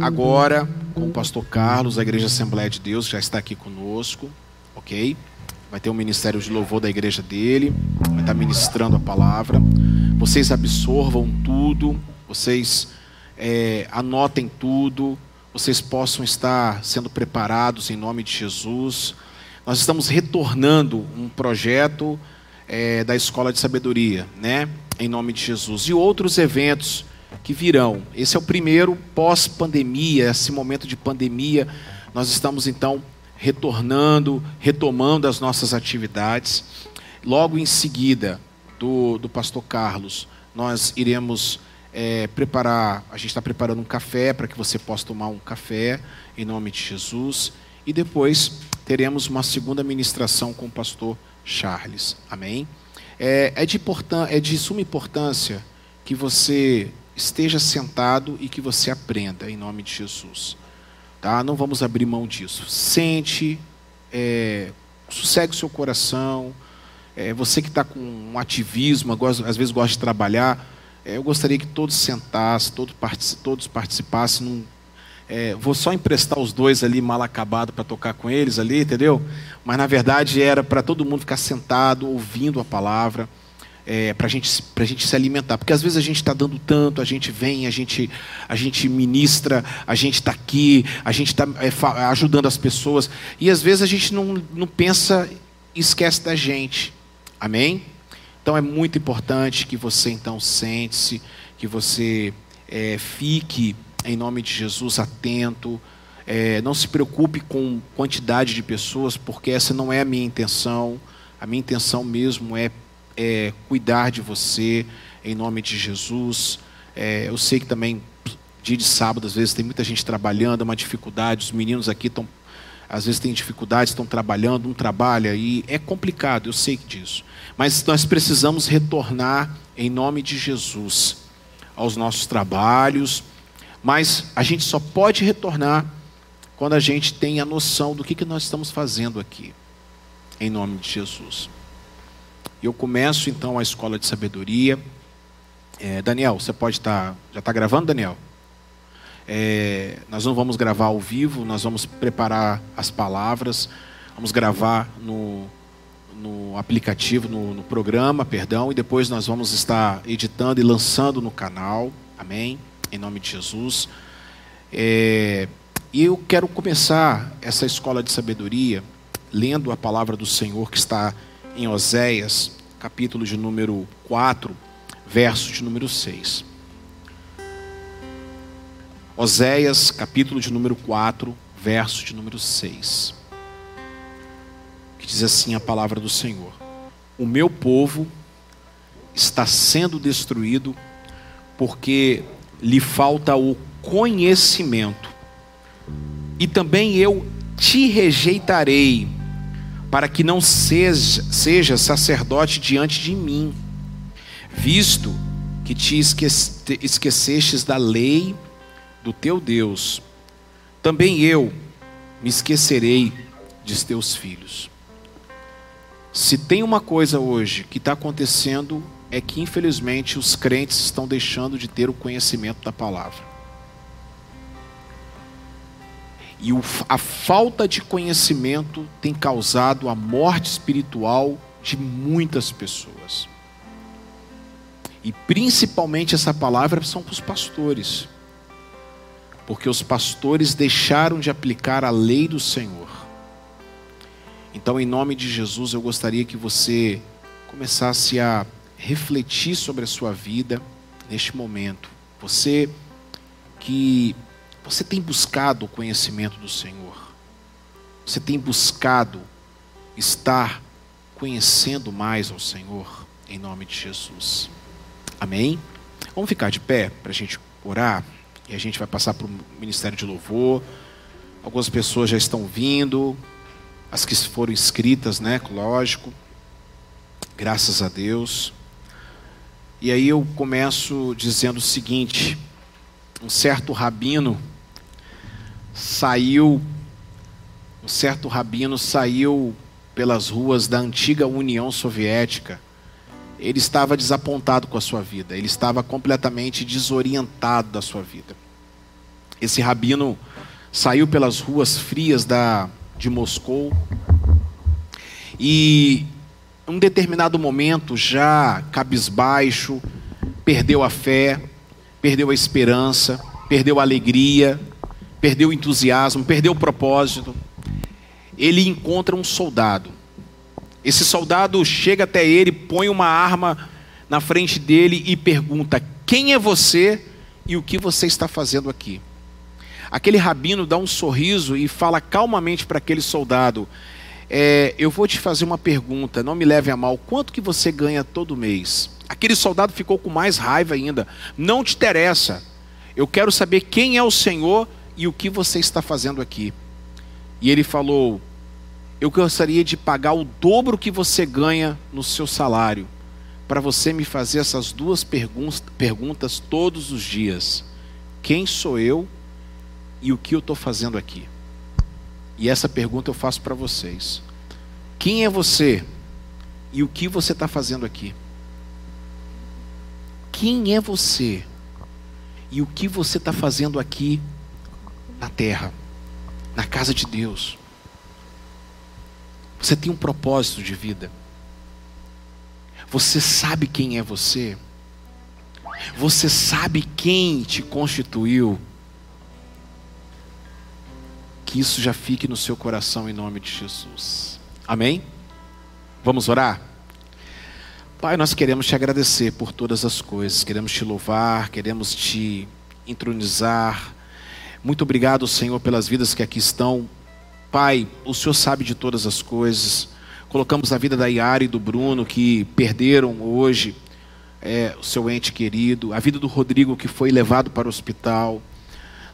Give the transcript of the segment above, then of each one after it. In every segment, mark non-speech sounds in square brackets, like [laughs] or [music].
agora com o pastor Carlos, da Igreja Assembleia de Deus, já está aqui conosco, ok? Vai ter um ministério de louvor da igreja dele, vai estar ministrando a palavra. Vocês absorvam tudo, vocês é, anotem tudo, vocês possam estar sendo preparados em nome de Jesus. Nós estamos retornando um projeto é, da Escola de Sabedoria, né? Em nome de Jesus. E outros eventos que virão. Esse é o primeiro pós-pandemia, esse momento de pandemia. Nós estamos então retornando, retomando as nossas atividades. Logo em seguida do, do pastor Carlos, nós iremos é, preparar, a gente está preparando um café para que você possa tomar um café em nome de Jesus. E depois teremos uma segunda ministração com o pastor Charles. Amém? É, é, de, é de suma importância que você esteja sentado e que você aprenda em nome de Jesus. Tá? Não vamos abrir mão disso. Sente, é, sossegue o seu coração. É, você que está com um ativismo, às vezes gosta de trabalhar, é, eu gostaria que todos sentassem, todos, todos participassem. Num, é, vou só emprestar os dois ali mal acabado para tocar com eles ali, entendeu? Mas na verdade era para todo mundo ficar sentado, ouvindo a palavra é, para gente, a gente se alimentar. Porque às vezes a gente está dando tanto, a gente vem, a gente, a gente ministra, a gente está aqui, a gente está é, ajudando as pessoas. E às vezes a gente não, não pensa e esquece da gente. Amém? Então é muito importante que você então sente-se, que você é, fique, em nome de Jesus, atento. É, não se preocupe com quantidade de pessoas, porque essa não é a minha intenção. A minha intenção mesmo é é, cuidar de você, em nome de Jesus. É, eu sei que também, dia de sábado, às vezes tem muita gente trabalhando, é uma dificuldade, os meninos aqui estão, às vezes têm dificuldades, estão trabalhando, um trabalha, e é complicado, eu sei disso. Mas nós precisamos retornar, em nome de Jesus, aos nossos trabalhos, mas a gente só pode retornar quando a gente tem a noção do que, que nós estamos fazendo aqui, em nome de Jesus. Eu começo então a escola de sabedoria. É, Daniel, você pode estar. Tá, já está gravando, Daniel? É, nós não vamos gravar ao vivo, nós vamos preparar as palavras, vamos gravar no, no aplicativo, no, no programa, perdão, e depois nós vamos estar editando e lançando no canal. Amém? Em nome de Jesus. É, e eu quero começar essa escola de sabedoria lendo a palavra do Senhor que está em Oséias, capítulo de número 4, verso de número 6. Oséias, capítulo de número 4, verso de número 6. Que diz assim a palavra do Senhor: O meu povo está sendo destruído porque lhe falta o conhecimento. E também eu te rejeitarei para que não seja, seja sacerdote diante de mim, visto que te esquece, esquecestes da lei do teu Deus, também eu me esquecerei de teus filhos. Se tem uma coisa hoje que está acontecendo, é que infelizmente os crentes estão deixando de ter o conhecimento da palavra. E o, a falta de conhecimento tem causado a morte espiritual de muitas pessoas. E principalmente essa palavra são para os pastores. Porque os pastores deixaram de aplicar a lei do Senhor. Então, em nome de Jesus, eu gostaria que você começasse a refletir sobre a sua vida neste momento. Você que você tem buscado o conhecimento do Senhor? Você tem buscado estar conhecendo mais ao Senhor? Em nome de Jesus. Amém? Vamos ficar de pé para a gente orar e a gente vai passar para o ministério de louvor. Algumas pessoas já estão vindo, as que foram inscritas, né? Lógico. Graças a Deus. E aí eu começo dizendo o seguinte: um certo rabino saiu, um certo rabino saiu pelas ruas da antiga União Soviética. Ele estava desapontado com a sua vida, ele estava completamente desorientado da sua vida. Esse rabino saiu pelas ruas frias da, de Moscou e, em um determinado momento, já cabisbaixo, perdeu a fé, perdeu a esperança, perdeu a alegria, perdeu o entusiasmo, perdeu o propósito. Ele encontra um soldado. Esse soldado chega até ele, põe uma arma na frente dele e pergunta: Quem é você e o que você está fazendo aqui? Aquele rabino dá um sorriso e fala calmamente para aquele soldado: é, Eu vou te fazer uma pergunta, não me leve a mal. Quanto que você ganha todo mês? Aquele soldado ficou com mais raiva ainda. Não te interessa. Eu quero saber quem é o Senhor e o que você está fazendo aqui. E ele falou: Eu gostaria de pagar o dobro que você ganha no seu salário, para você me fazer essas duas perguntas todos os dias: Quem sou eu e o que eu estou fazendo aqui? E essa pergunta eu faço para vocês: Quem é você e o que você está fazendo aqui? Quem é você e o que você está fazendo aqui na terra, na casa de Deus? Você tem um propósito de vida. Você sabe quem é você? Você sabe quem te constituiu? que isso já fique no seu coração em nome de Jesus. Amém? Vamos orar? Pai, nós queremos te agradecer por todas as coisas, queremos te louvar, queremos te entronizar. Muito obrigado, Senhor, pelas vidas que aqui estão. Pai, o Senhor sabe de todas as coisas. Colocamos a vida da Yara e do Bruno que perderam hoje é, o seu ente querido, a vida do Rodrigo que foi levado para o hospital.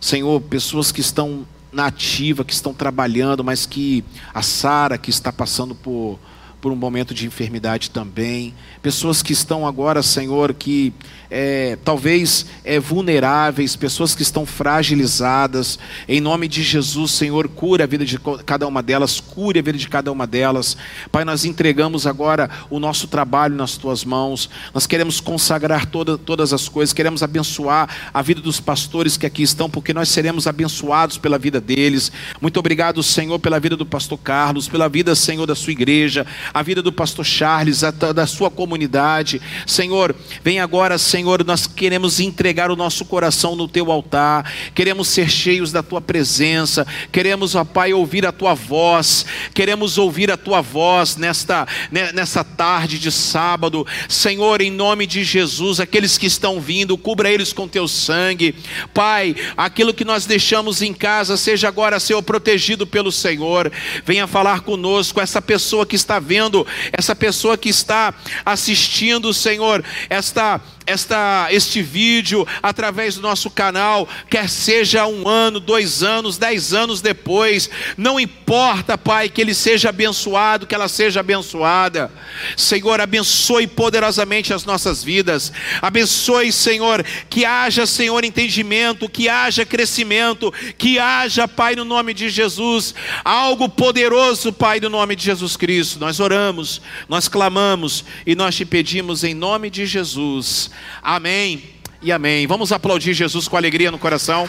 Senhor, pessoas que estão na ativa, que estão trabalhando, mas que a Sara, que está passando por, por um momento de enfermidade também. Pessoas que estão agora, Senhor, que é, talvez é, vulneráveis, pessoas que estão fragilizadas. Em nome de Jesus, Senhor, cura a vida de cada uma delas, cure a vida de cada uma delas. Pai, nós entregamos agora o nosso trabalho nas tuas mãos. Nós queremos consagrar toda, todas as coisas, queremos abençoar a vida dos pastores que aqui estão, porque nós seremos abençoados pela vida deles. Muito obrigado, Senhor, pela vida do pastor Carlos, pela vida, Senhor, da sua igreja, a vida do pastor Charles, a, da sua comunidade. Senhor, vem agora, Senhor nós queremos entregar o nosso coração no teu altar, queremos ser cheios da tua presença, queremos, ó Pai, ouvir a tua voz, queremos ouvir a tua voz nesta, nessa tarde de sábado. Senhor, em nome de Jesus, aqueles que estão vindo, cubra eles com teu sangue. Pai, aquilo que nós deixamos em casa, seja agora, Senhor, protegido pelo Senhor. Venha falar conosco, essa pessoa que está vendo, essa pessoa que está assistindo, Senhor, esta esta, este vídeo através do nosso canal, quer seja um ano, dois anos, dez anos depois, não importa, Pai, que ele seja abençoado, que ela seja abençoada. Senhor, abençoe poderosamente as nossas vidas, abençoe, Senhor, que haja, Senhor, entendimento, que haja crescimento, que haja, Pai, no nome de Jesus, algo poderoso, Pai, no nome de Jesus Cristo. Nós oramos, nós clamamos e nós te pedimos em nome de Jesus. Amém e amém. Vamos aplaudir Jesus com alegria no coração.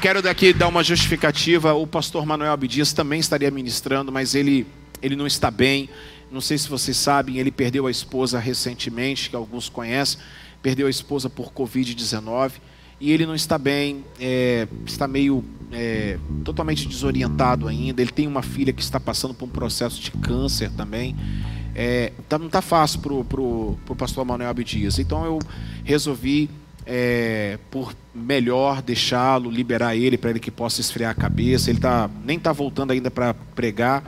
Quero daqui dar uma justificativa. O pastor Manuel Abdias também estaria ministrando, mas ele, ele não está bem. Não sei se vocês sabem, ele perdeu a esposa recentemente, que alguns conhecem. Perdeu a esposa por Covid-19 e ele não está bem, é, está meio é, totalmente desorientado ainda. Ele tem uma filha que está passando por um processo de câncer também é, tá, não está fácil para o pro, pro pastor Manuel Abdias. Então eu resolvi, é, por melhor, deixá-lo, liberar ele para ele que possa esfriar a cabeça. Ele tá, nem está voltando ainda para pregar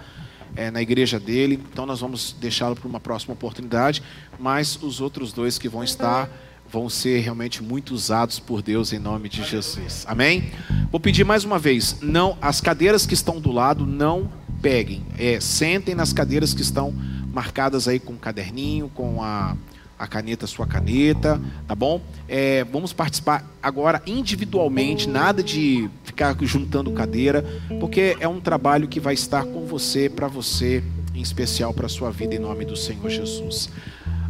é, na igreja dele, então nós vamos deixá-lo para uma próxima oportunidade. Mas os outros dois que vão estar vão ser realmente muito usados por Deus em nome de Jesus. Amém? Vou pedir mais uma vez, não as cadeiras que estão do lado não peguem, é, sentem nas cadeiras que estão marcadas aí com um caderninho, com a, a caneta, sua caneta, tá bom? É, vamos participar agora individualmente, nada de ficar juntando cadeira, porque é um trabalho que vai estar com você, para você, em especial para sua vida, em nome do Senhor Jesus.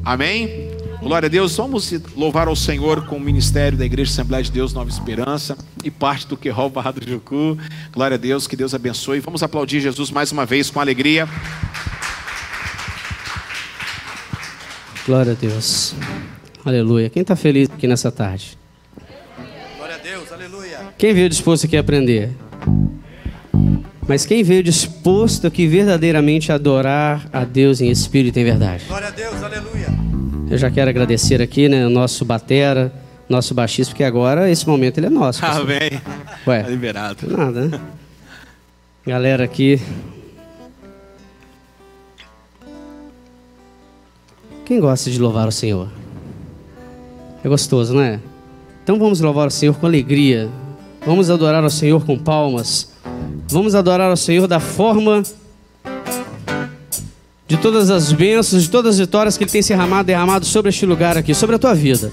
Amém? Glória a Deus, vamos louvar ao Senhor com o ministério da Igreja Assembleia de Deus Nova Esperança e parte do que Barra do Jucu. Glória a Deus, que Deus abençoe. Vamos aplaudir Jesus mais uma vez com alegria. Glória a Deus. Aleluia. Quem está feliz aqui nessa tarde? Glória a Deus, aleluia. Quem veio disposto aqui a aprender? Mas quem veio disposto aqui verdadeiramente a adorar a Deus em espírito e em verdade? Glória a Deus, aleluia. Eu já quero agradecer aqui, né, o nosso batera, nosso baixista, porque agora esse momento ele é nosso. Amém. Ué, tá liberado. Nada, né? Galera aqui. Quem gosta de louvar o Senhor? É gostoso, não é? Então vamos louvar o Senhor com alegria. Vamos adorar o Senhor com palmas. Vamos adorar o Senhor da forma de todas as bênçãos, de todas as vitórias que Ele tem derramado, derramado sobre este lugar aqui, sobre a tua vida.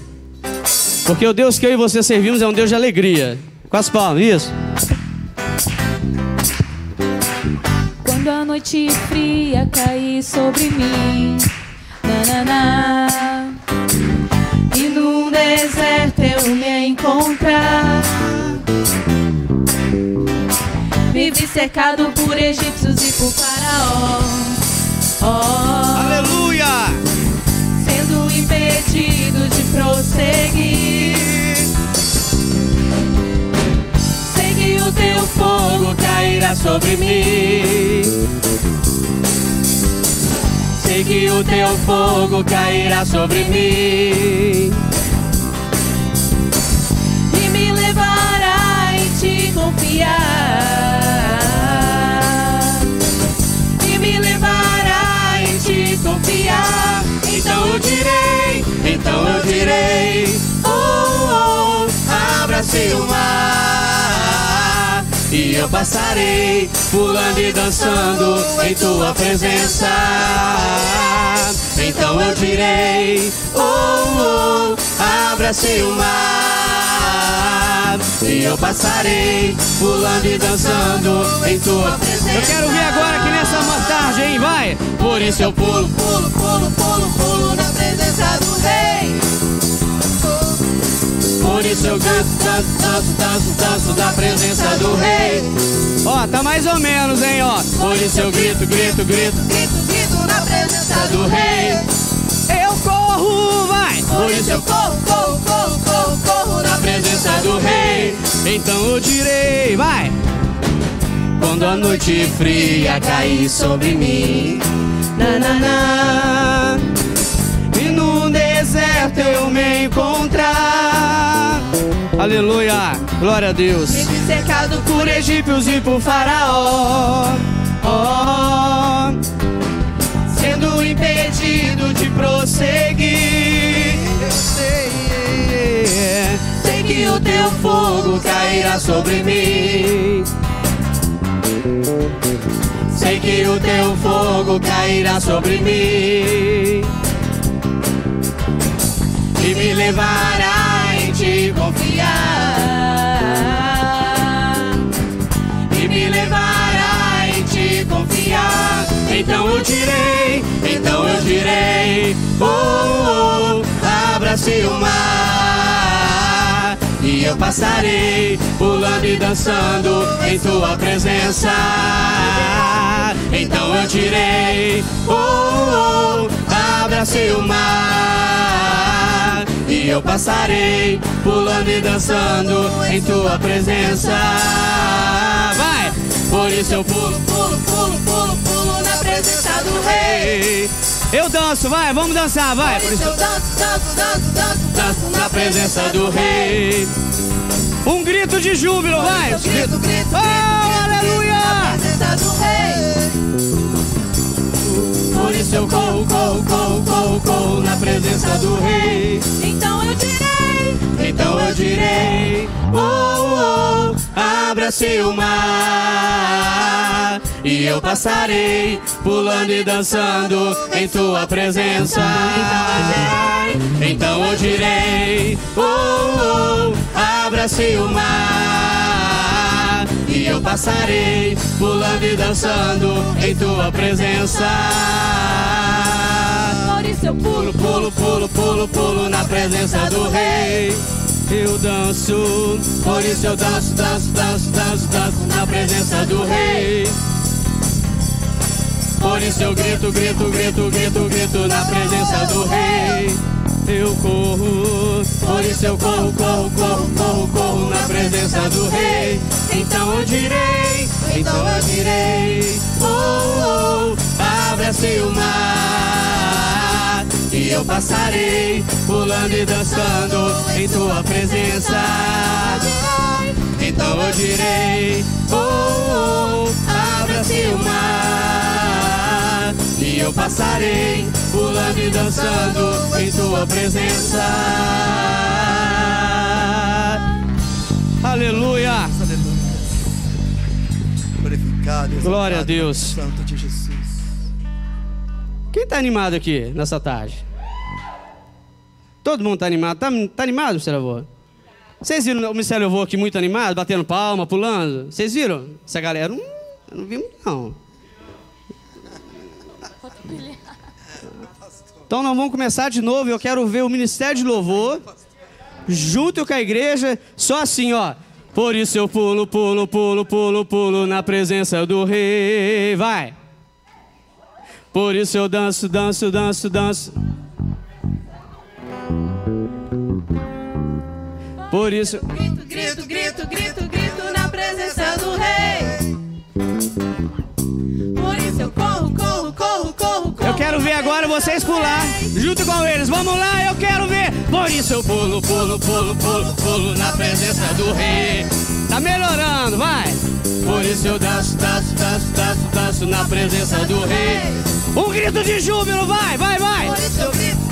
Porque o Deus que eu e você servimos é um Deus de alegria. Com as palmas, isso. Quando a noite fria cair sobre mim, na, e num deserto eu me encontrar. Vive cercado por egípcios e por faraó. Oh, Aleluia! Sendo impedido de prosseguir. Sei que o teu fogo cairá sobre mim. Sei que o teu fogo cairá sobre mim. E me levará em te confiar. confiar. Então eu direi, então eu direi, oh, oh, abra-se o mar. E eu passarei, pulando e dançando em tua presença. Então eu direi, oh, oh abra-se o mar. E eu passarei, pulando e dançando em tua presença. Eu quero ver agora aqui nessa tarde, hein? Vai! Por isso eu pulo, pulo, pulo, pulo, pulo na presença do rei. Por isso eu canto, danço, danço, danço, danço na presença do rei. Ó, tá mais ou menos, hein, ó. Por isso eu grito, grito, grito, grito, grito na presença do rei. Eu corro, vai! Por isso eu corro, corro, corro, corro, corro na presença do rei. Então eu direi, vai! Quando a noite fria cair sobre mim na, na, na, E no deserto eu me encontrar Aleluia, glória a Deus. Vive cercado por egípcios e por faraó. Oh, Sendo impedido de prosseguir. Eu sei, sei que o teu fogo cairá sobre mim. Sei que o teu fogo cairá sobre mim. E me levará te confiar. E me levará em te confiar. Então eu direi, então eu direi, oh, oh abra-se o mar. E eu passarei, pulando e dançando em tua presença. Então eu tirei, oh, oh abra-se o mar. E eu passarei, pulando e dançando em tua presença. Vai! Por isso eu pulo, pulo, pulo, pulo, pulo na presença do rei. Eu danço, vai, vamos dançar, vai. Por isso eu danço, danço, danço, danço, danço na presença do rei. Um grito de júbilo, vai! Grito, grito, grito, oh, aleluia! Na presença do rei. Por isso eu corro, corro, corro, corro, corro na presença do rei. Abra-se o mar. E eu passarei, pulando e dançando em tua presença. Então eu direi, oh, oh abra-se o mar. E eu passarei, pulando e dançando em tua presença. Por isso eu Pulo, pulo, pulo, pulo, pulo na presença do rei. Eu danço, por isso eu danço, danço, danço, danço, danço na presença do rei. Por isso eu grito, grito, grito, grito, grito na presença do rei. Eu corro, por isso eu corro, corro, corro, corro, corro na presença do rei. Então eu direi, então eu direi, oh, oh, abra-se o mar. E eu passarei, pulando e dançando em tua presença. Então eu direi, oh, oh abra-se o mar. E eu passarei, pulando e dançando em tua presença. Aleluia! Glória a Deus. Santo de Jesus. Quem tá animado aqui nessa tarde? Todo mundo tá animado. Tá, tá animado, Ministério Avô? Vocês viram o Ministério Avô aqui muito animado, batendo palma, pulando? Vocês viram? Essa galera? Hum, eu não vi muito, não. Então nós vamos começar de novo. Eu quero ver o Ministério de Louvor junto com a igreja, só assim, ó. Por isso eu pulo, pulo, pulo, pulo, pulo na presença do Rei. Vai! Por isso eu danço, danço, danço, danço. Por isso. Grito, grito, grito, grito, grito na presença do rei. Por isso eu corro, corro, corro, corro, corro. Eu quero ver agora vocês pular junto com eles. Vamos lá, eu quero ver. Por isso eu pulo, pulo, pulo, pulo, pulo na presença do rei. Tá melhorando, vai. Por isso eu danço, danço, danço, danço, danço na presença do rei. Um grito de júbilo, vai, vai, vai. Por isso eu grito,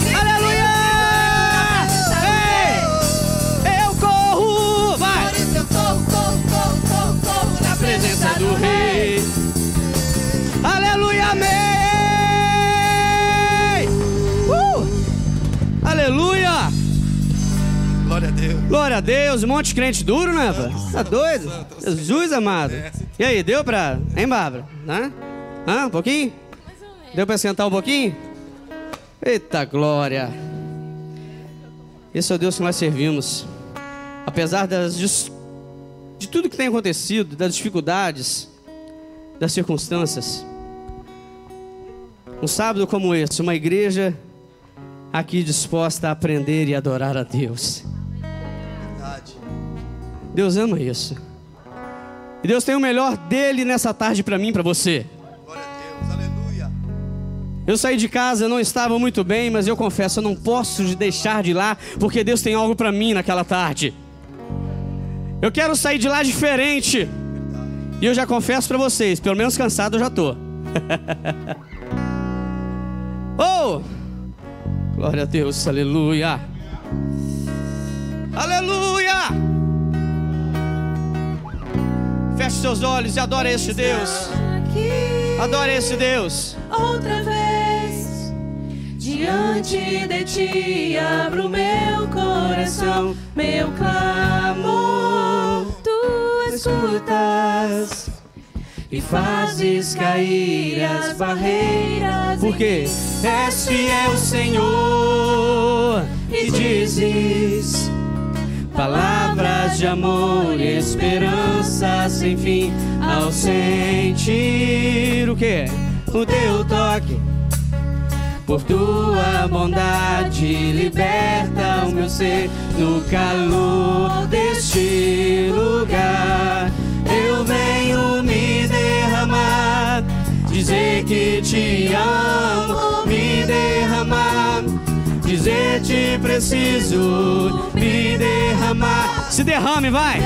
amém. Uh! Aleluia. Glória a Deus. Glória a Deus. Um monte de crente duro, né, pá? Tá doido? Jesus amado. E aí, deu pra... Hein, Bárbara? Hã? Hã? Um pouquinho? Deu pra sentar um pouquinho? Eita glória. Esse é o Deus que nós servimos. Apesar das, de tudo que tem acontecido, das dificuldades, das circunstâncias. Um sábado como esse, uma igreja aqui disposta a aprender e adorar a Deus. Verdade. Deus ama isso. E Deus tem o melhor dele nessa tarde para mim, para você. Glória a Deus. Aleluia. Eu saí de casa, não estava muito bem, mas eu confesso, eu não posso de deixar de ir lá, porque Deus tem algo para mim naquela tarde. Eu quero sair de lá diferente. E eu já confesso para vocês, pelo menos cansado eu já tô. [laughs] oh! Glória a Deus, aleluia. Aleluia! Feche seus olhos e adore esse Deus. Adore esse Deus. outra vez diante de ti abro meu coração, meu clamor. Tu escutas e fazes cair as barreiras. Por quê? És fiel, Senhor, e dizes palavras de amor e esperança sem fim ao sentir o quê? O teu toque. Por tua bondade liberta o meu ser no calor deste lugar. Eu venho me dizer que te amo, me derramar, dizer te preciso, me derramar. Se derrame, vai.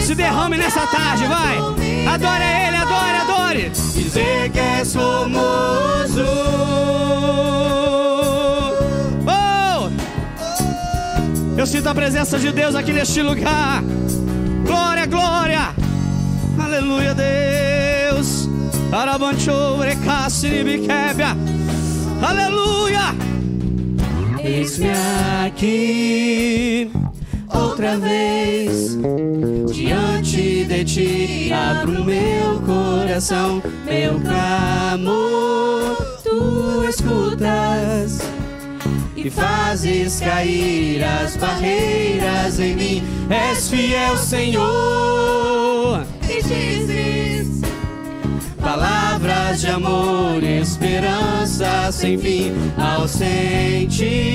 Se derrame nessa tarde, vai. Adore Ele, adore, adore. Dizer que és famoso. Oh! Eu sinto a presença de Deus aqui neste lugar. Glória, glória. Aleluia, Deus. Arabanchou, recasse, biquebia. Aleluia. Eis-me aqui outra vez diante de ti. Abro meu coração, meu clamor. Tu escutas e fazes cair as barreiras em mim. És fiel, Senhor, E dizes: palavras de amor esperança sem fim ao sentir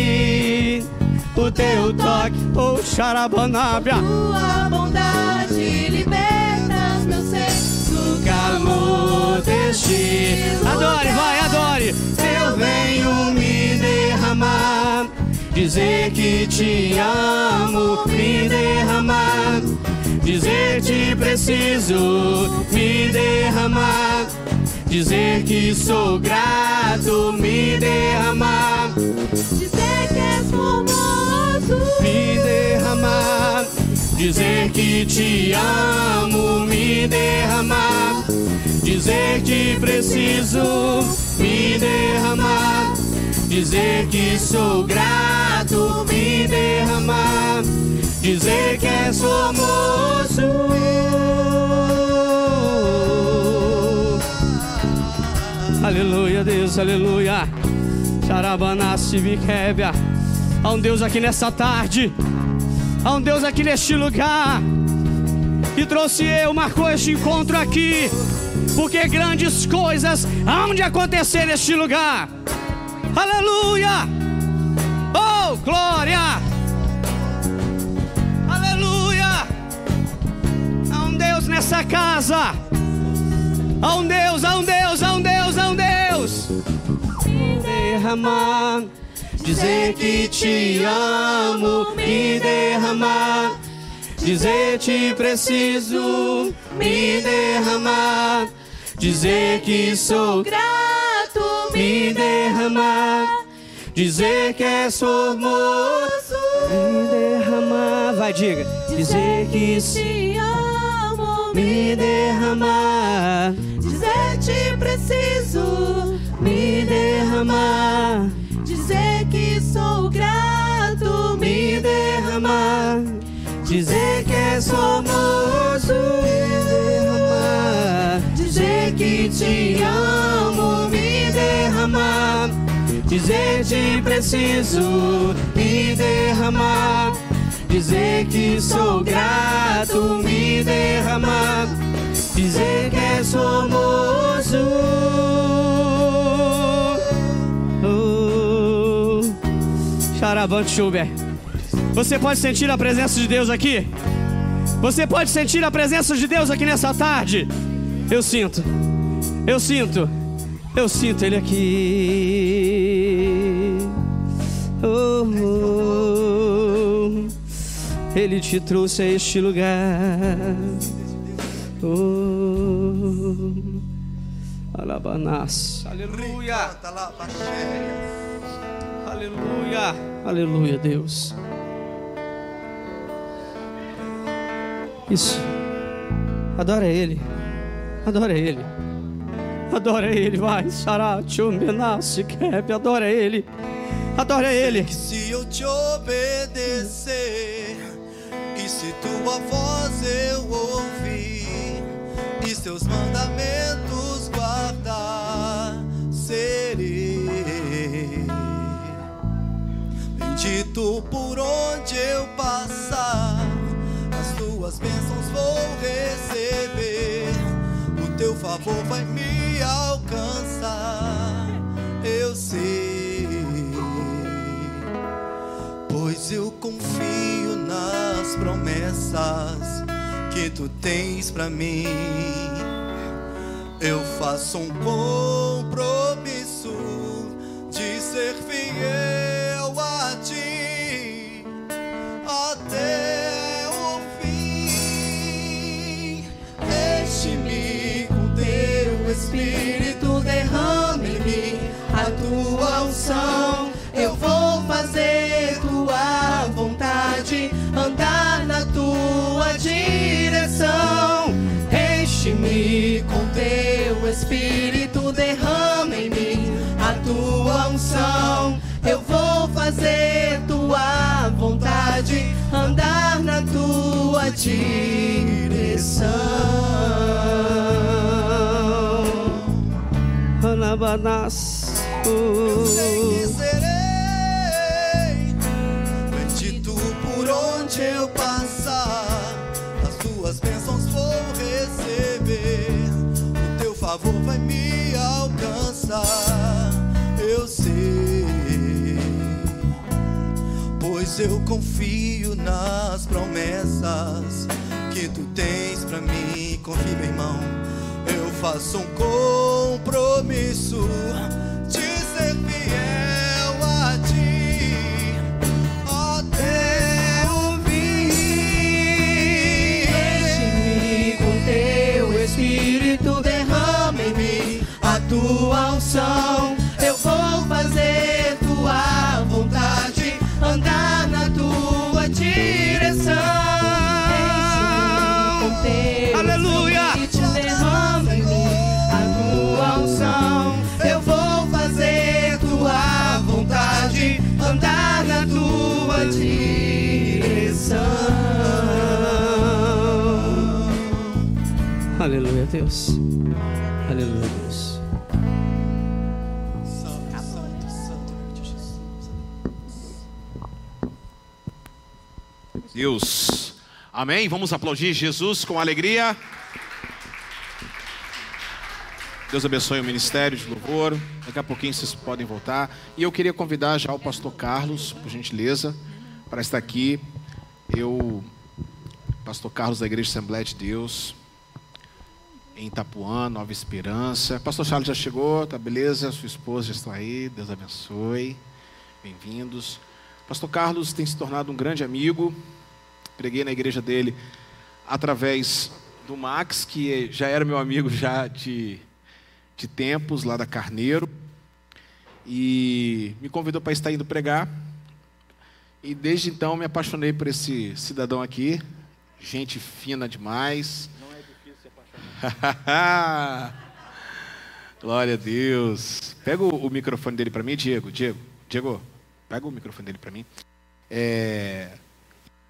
o teu toque, oh xarabanábia. Tua bondade libertas meu ser do calor deste. Adore, vai, adore. Eu venho me derramar, dizer que te amo, me derramar, dizer que preciso, me derramar. Dizer que sou grato, me derramar, Dizer que és formoso. me derramar. Dizer que te amo, me derramar. Dizer que preciso me derramar. Dizer que sou grato, me derramar. Dizer que és famoso. Aleluia, Deus, aleluia. Charabanassi Vikébia. Há um Deus aqui nessa tarde. Há um Deus aqui neste lugar. E trouxe eu, marcou este encontro aqui. Porque grandes coisas hão de acontecer neste lugar. Aleluia! Oh, glória! Deus nessa casa. Há um Deus, há um Deus, há um Deus, há um Deus. Derramar, dizer que te amo, me derramar. Dizer te preciso, me derramar. Dizer que sou Grato me derramar, dizer que és formoso, me derramar, vai diga, dizer que amo. Me derramar, Dizer te preciso. me derramar, Dizer que sou grato. me derramar, dizer que és formoso, me derramar, dizer que te amo, me derramar, dizer te preciso, me derramar, dizer que sou grato, me derramar, dizer que és formoso. Oh. Charavante Schubert. Você pode sentir a presença de Deus aqui? Você pode sentir a presença de Deus aqui nessa tarde? Eu sinto. Eu sinto. Eu sinto Ele aqui. Oh, oh. Ele te trouxe a este lugar. Oh. Alabanás. Aleluia. Aleluia. Aleluia, Deus. Isso. Adora Ele. Adora Ele. Adora Ele, vai. Sará, tchumbenassi, kep. Adora Ele. Adora Ele. Se eu te obedecer, e se tua voz eu ouvir, e seus mandamentos guardar, serei bendito por onde eu passar. As tuas bênçãos vou receber, o teu favor vai me alcançar. Eu sei pois eu confio nas promessas que tu tens pra mim. Eu faço um compromisso de ser fiel a ti até o fim. Enche-me com teu espírito, derrama em mim a tua unção. Eu vou fazer Enche-me com teu espírito, derrama em mim a tua unção. Eu vou fazer tua vontade, andar na tua direção. Anabanas. Eu sei que serei bendito por onde eu passo. me alcançar, eu sei, pois eu confio nas promessas que tu tens para mim. Confio, irmão, eu faço um compromisso Deus. Aleluia, Deus. Deus. Amém? Vamos aplaudir Jesus com alegria. Deus abençoe o ministério de louvor. Daqui a pouquinho vocês podem voltar. E eu queria convidar já o pastor Carlos, por gentileza, para estar aqui. Eu, pastor Carlos da Igreja Assembleia de Deus, em Itapuã, Nova Esperança. Pastor Charles já chegou, tá beleza? Sua esposa já está aí. Deus abençoe. Bem-vindos. Pastor Carlos tem se tornado um grande amigo. Preguei na igreja dele através do Max, que já era meu amigo já de, de tempos, lá da Carneiro. E me convidou para estar indo pregar. E desde então me apaixonei por esse cidadão aqui. Gente fina demais. Não é difícil se apaixonar. [laughs] Glória a Deus. Pega o, microfone dele para mim, Diego. Diego, Diego, pega o microfone dele para mim. É,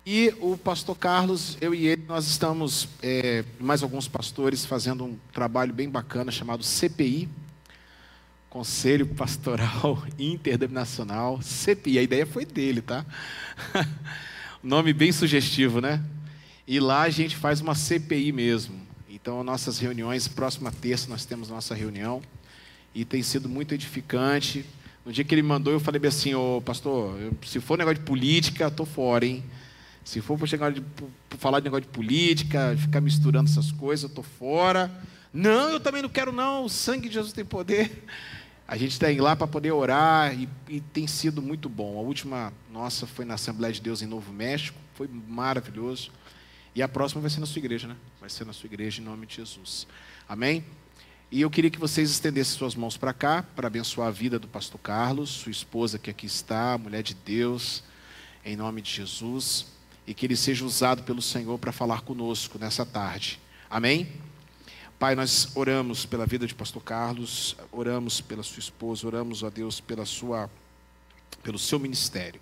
e o pastor Carlos, eu e ele, nós estamos, é, mais alguns pastores, fazendo um trabalho bem bacana chamado CPI Conselho Pastoral [laughs] Interdenominacional. CPI, a ideia foi dele, tá? [laughs] Nome bem sugestivo, né? E lá a gente faz uma CPI mesmo. Então, nossas reuniões, próxima terça nós temos nossa reunião. E tem sido muito edificante. No dia que ele mandou, eu falei assim, ô pastor, se for negócio de política, tô fora, hein? Se for para chegar de falar de negócio de política, ficar misturando essas coisas, eu tô fora. Não, eu também não quero não. O sangue de Jesus tem poder. A gente está indo lá para poder orar e, e tem sido muito bom. A última nossa foi na Assembleia de Deus em Novo México, foi maravilhoso. E a próxima vai ser na sua igreja, né? Vai ser na sua igreja em nome de Jesus. Amém? E eu queria que vocês estendessem suas mãos para cá, para abençoar a vida do pastor Carlos, sua esposa que aqui está, mulher de Deus, em nome de Jesus, e que ele seja usado pelo Senhor para falar conosco nessa tarde. Amém? Pai, nós oramos pela vida de pastor Carlos, oramos pela sua esposa, oramos, ó Deus, pela sua pelo seu ministério.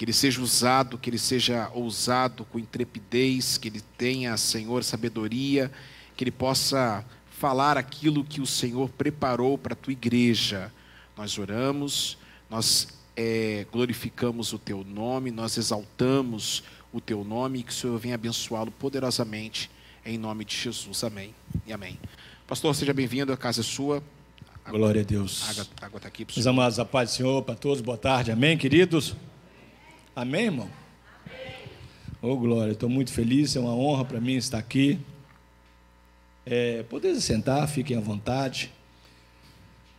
Que ele seja usado, que ele seja ousado com intrepidez, que ele tenha, Senhor, sabedoria, que ele possa falar aquilo que o Senhor preparou para a tua igreja. Nós oramos, nós eh, glorificamos o teu nome, nós exaltamos o teu nome e que o Senhor venha abençoá-lo poderosamente, em nome de Jesus. Amém e amém. Pastor, seja bem-vindo, a casa é sua. Glória a Deus. A água está aqui Meus amados, a paz do Senhor para todos, boa tarde, amém, queridos? Amém, irmão? Ô, glória, estou muito feliz, é uma honra para mim estar aqui. É, poder sentar, fiquem à vontade.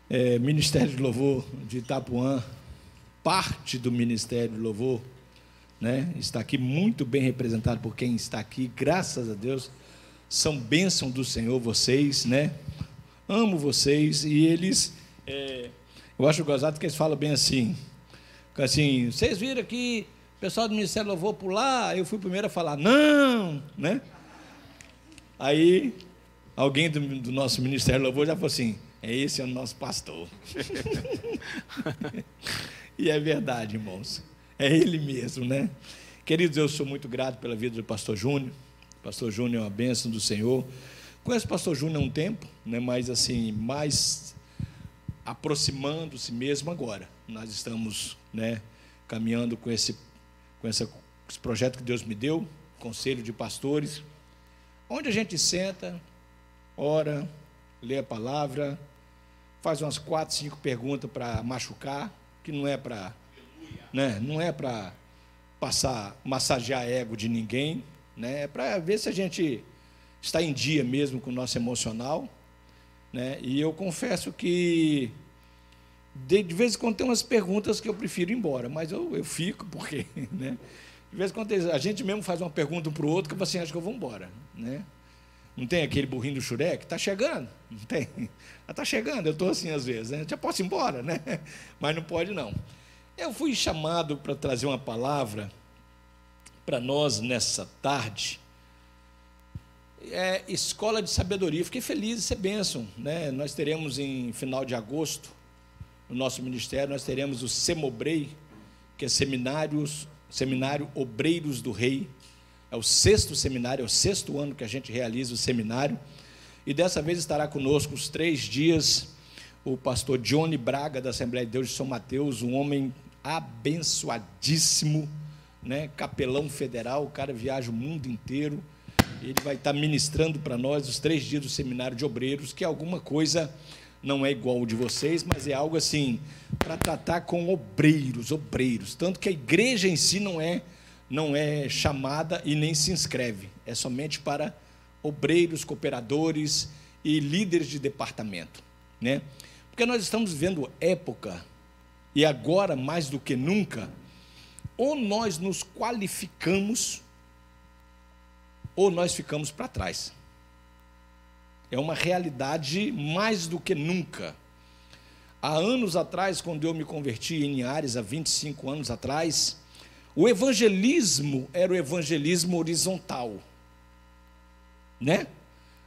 É, Ministério de Louvor de Itapuã, parte do Ministério de Louvor, né? Está aqui muito bem representado por quem está aqui, graças a Deus. São bênção do Senhor vocês, né? Amo vocês e eles. é, eu acho gozado que eles falam bem assim. Assim, vocês viram que o pessoal do Ministério Louvor pular, eu fui o primeiro a falar, não, né? Aí alguém do, do nosso Ministério Louvor já falou assim: é esse é o nosso pastor. [laughs] e é verdade, irmãos. É ele mesmo, né? Queridos, eu sou muito grato pela vida do pastor Júnior. O pastor Júnior é uma bênção do Senhor. Conheço o pastor Júnior há um tempo, né? mas assim, mais aproximando-se mesmo agora. Nós estamos né, caminhando com esse, com esse projeto que Deus me deu, Conselho de Pastores, onde a gente senta, ora, lê a palavra, faz umas quatro, cinco perguntas para machucar, que não é para, né, não é para passar, massagear ego de ninguém, né? É para ver se a gente está em dia mesmo com o nosso emocional, né? E eu confesso que de, de vez em quando tem umas perguntas que eu prefiro ir embora, mas eu, eu fico porque, [laughs] né? De vez em quando a gente mesmo faz uma pergunta um para o outro que eu assim, acho que eu vou embora, né? Não tem aquele burrinho do Shurek? Está chegando? Não tem? Está [laughs] chegando, eu estou assim às vezes. Né? Já posso ir embora, né? [laughs] Mas não pode não. Eu fui chamado para trazer uma palavra para nós nessa tarde. É escola de sabedoria. Fiquei feliz de ser bênção. Né? Nós teremos em final de agosto, no nosso ministério, nós teremos o Semobrei, que é seminários, seminário Obreiros do Rei. É o sexto seminário, é o sexto ano que a gente realiza o seminário. E dessa vez estará conosco os três dias o pastor Johnny Braga, da Assembleia de Deus de São Mateus, um homem abençoadíssimo, né? capelão federal, o cara viaja o mundo inteiro. Ele vai estar ministrando para nós os três dias do seminário de obreiros, que é alguma coisa não é igual o de vocês, mas é algo assim para tratar com obreiros, obreiros, tanto que a igreja em si não é não é chamada e nem se inscreve, é somente para obreiros, cooperadores e líderes de departamento, né? Porque nós estamos vivendo época e agora mais do que nunca, ou nós nos qualificamos ou nós ficamos para trás. É uma realidade mais do que nunca. Há anos atrás, quando eu me converti em Ares, há 25 anos atrás, o evangelismo era o evangelismo horizontal. Né?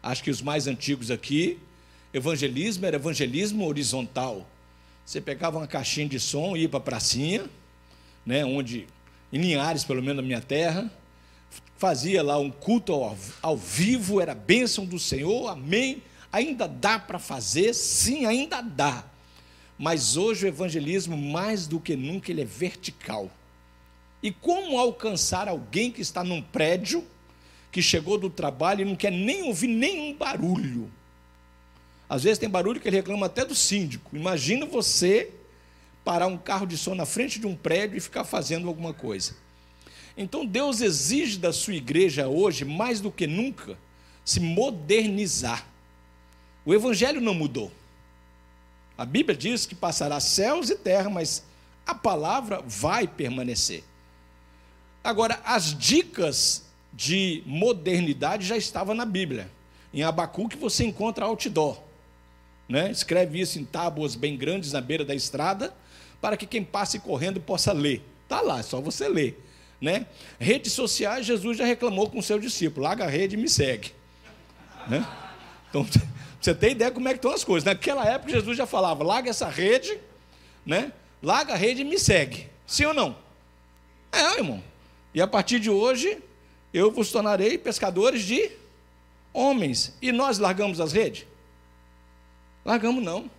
Acho que os mais antigos aqui, evangelismo era evangelismo horizontal. Você pegava uma caixinha de som e ia para a pracinha, né, onde, em Linhares, pelo menos na minha terra, fazia lá um culto ao, ao vivo, era bênção do Senhor, amém. Ainda dá para fazer? Sim, ainda dá. Mas hoje o evangelismo, mais do que nunca, ele é vertical. E como alcançar alguém que está num prédio, que chegou do trabalho e não quer nem ouvir nenhum barulho? Às vezes tem barulho que ele reclama até do síndico. Imagina você parar um carro de som na frente de um prédio e ficar fazendo alguma coisa. Então Deus exige da sua igreja hoje, mais do que nunca, se modernizar. O evangelho não mudou. A Bíblia diz que passará céus e terra, mas a palavra vai permanecer. Agora, as dicas de modernidade já estavam na Bíblia. Em Abacuque você encontra outdoor. Né? Escreve isso em tábuas bem grandes na beira da estrada, para que quem passe correndo possa ler. Está lá, é só você ler. Né? Redes sociais, Jesus já reclamou com o seu discípulo: larga a rede e me segue. Né? Então, [laughs] você tem ideia como é que estão as coisas. Naquela época, Jesus já falava: larga essa rede, né? larga a rede e me segue. Sim ou não? É, irmão. E a partir de hoje, eu vos tornarei pescadores de homens. E nós largamos as redes? Largamos não.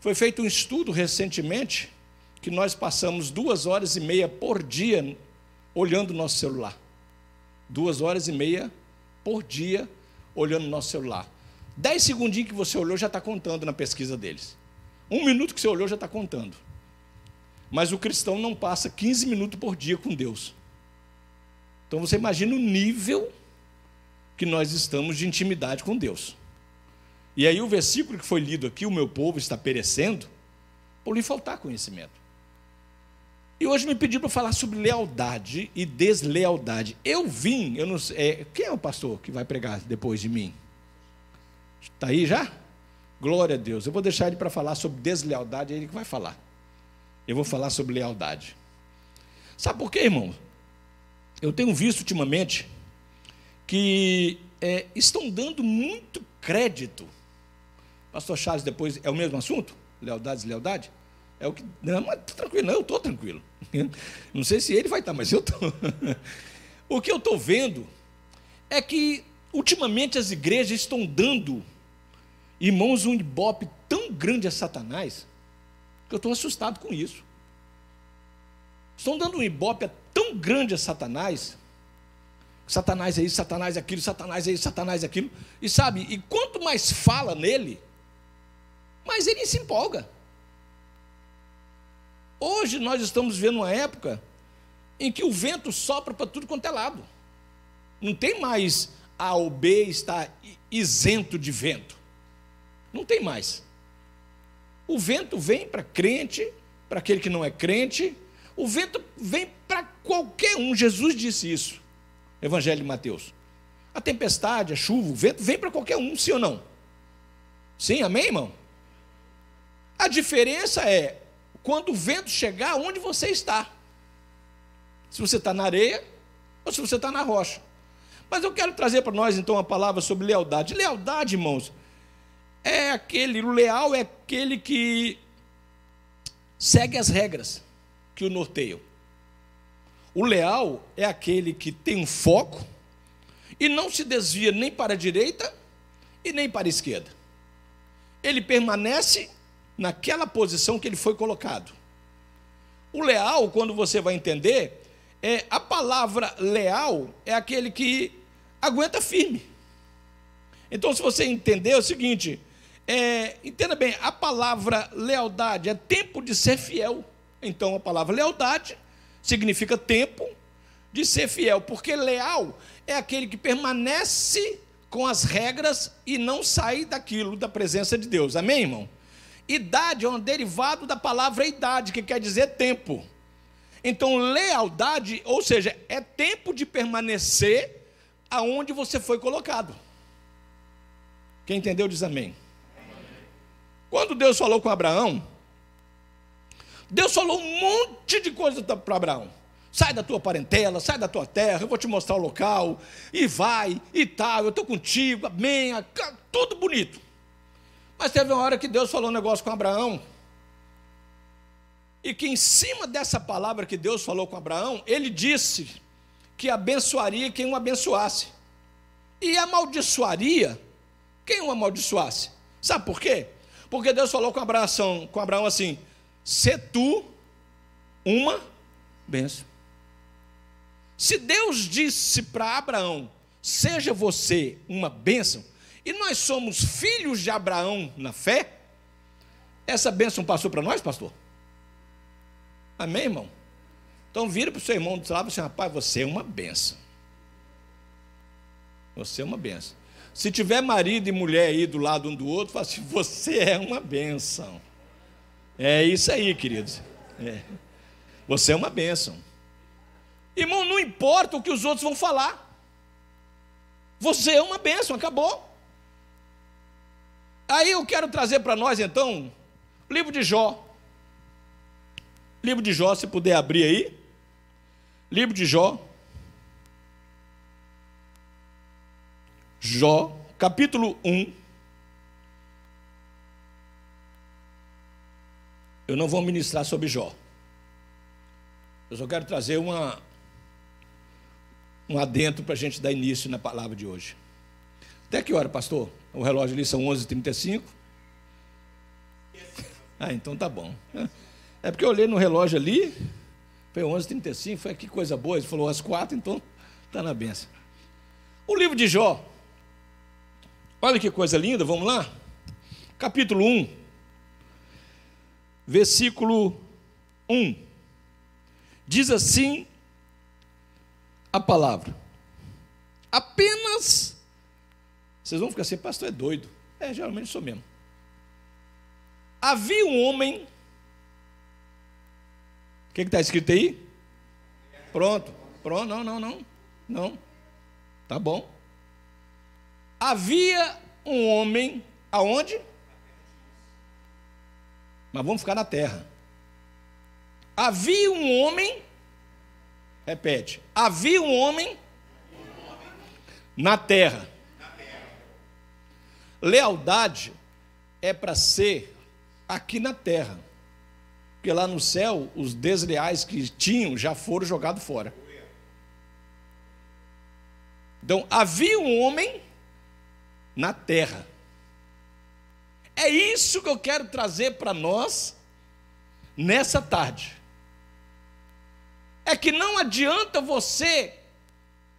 Foi feito um estudo recentemente que nós passamos duas horas e meia por dia olhando o nosso celular. Duas horas e meia por dia olhando o nosso celular. Dez segundinhos que você olhou já está contando na pesquisa deles. Um minuto que você olhou já está contando. Mas o cristão não passa 15 minutos por dia com Deus. Então você imagina o nível que nós estamos de intimidade com Deus. E aí o versículo que foi lido aqui, o meu povo está perecendo, por lhe faltar conhecimento. E hoje me pediu para falar sobre lealdade e deslealdade. Eu vim, eu não sei, é, quem é o pastor que vai pregar depois de mim? Está aí já? Glória a Deus. Eu vou deixar ele para falar sobre deslealdade, é ele que vai falar. Eu vou falar sobre lealdade. Sabe por quê, irmão? Eu tenho visto ultimamente que é, estão dando muito crédito. Pastor Charles, depois é o mesmo assunto? Lealdade, deslealdade? É o que. Não, mas tranquilo, não, eu estou tranquilo. Não sei se ele vai estar, mas eu estou. [laughs] O que eu estou vendo é que, ultimamente, as igrejas estão dando, irmãos, um ibope tão grande a Satanás, que eu estou assustado com isso. Estão dando um ibope tão grande a Satanás, Satanás é isso, Satanás é aquilo, Satanás é isso, Satanás é aquilo. E sabe, e quanto mais fala nele, mais ele se empolga. Hoje nós estamos vivendo uma época em que o vento sopra para tudo quanto é lado. Não tem mais A ou B está isento de vento. Não tem mais. O vento vem para crente, para aquele que não é crente, o vento vem para qualquer um. Jesus disse isso. Evangelho de Mateus. A tempestade, a chuva, o vento vem para qualquer um, sim ou não? Sim, amém, irmão? A diferença é quando o vento chegar onde você está. Se você está na areia ou se você está na rocha. Mas eu quero trazer para nós então uma palavra sobre lealdade. Lealdade, irmãos, é aquele, o leal é aquele que segue as regras que o norteiam. O leal é aquele que tem um foco e não se desvia nem para a direita e nem para a esquerda. Ele permanece naquela posição que ele foi colocado. O leal, quando você vai entender, é a palavra leal é aquele que aguenta firme. Então, se você entender é o seguinte, é, entenda bem, a palavra lealdade é tempo de ser fiel. Então, a palavra lealdade significa tempo de ser fiel, porque leal é aquele que permanece com as regras e não sai daquilo, da presença de Deus. Amém, irmão? Idade é um derivado da palavra idade, que quer dizer tempo. Então, lealdade, ou seja, é tempo de permanecer aonde você foi colocado. Quem entendeu diz amém. Quando Deus falou com Abraão, Deus falou um monte de coisa para Abraão. Sai da tua parentela, sai da tua terra, eu vou te mostrar o local, e vai, e tal, eu estou contigo, amém, tudo bonito. Mas teve uma hora que Deus falou um negócio com Abraão, e que em cima dessa palavra que Deus falou com Abraão, ele disse que abençoaria quem o abençoasse, e amaldiçoaria quem o amaldiçoasse. Sabe por quê? Porque Deus falou com Abraão, com Abraão assim: se tu uma bênção. Se Deus disse para Abraão, seja você uma bênção, e nós somos filhos de Abraão na fé, essa bênção passou para nós, pastor? Amém, irmão? Então vira para o seu irmão do lado e assim, rapaz, você é uma bênção. Você é uma bênção. Se tiver marido e mulher aí do lado um do outro, fala assim, você é uma bênção. É isso aí, queridos. É. Você é uma bênção. Irmão, não importa o que os outros vão falar. Você é uma bênção, acabou. Aí eu quero trazer para nós então o livro de Jó. Livro de Jó, se puder abrir aí. Livro de Jó. Jó, capítulo 1. Eu não vou ministrar sobre Jó. Eu só quero trazer uma, um adentro para a gente dar início na palavra de hoje. Até que hora, pastor? O relógio ali são 11h35. [laughs] Ah, então tá bom. É porque eu olhei no relógio ali, foi 11h35, foi que coisa boa. Ele falou às quatro, então está na benção. O livro de Jó. Olha que coisa linda, vamos lá? Capítulo 1 versículo 1. Diz assim a palavra: apenas. Vocês vão ficar assim, pastor é doido. É, geralmente sou mesmo. Havia um homem. O que está escrito aí? Pronto, pronto, não, não, não, não. Tá bom. Havia um homem, aonde? Mas vamos ficar na terra. Havia um homem, repete, havia um homem na terra. Lealdade é para ser aqui na terra. Porque lá no céu, os desleais que tinham já foram jogados fora. Então, havia um homem na terra. É isso que eu quero trazer para nós nessa tarde. É que não adianta você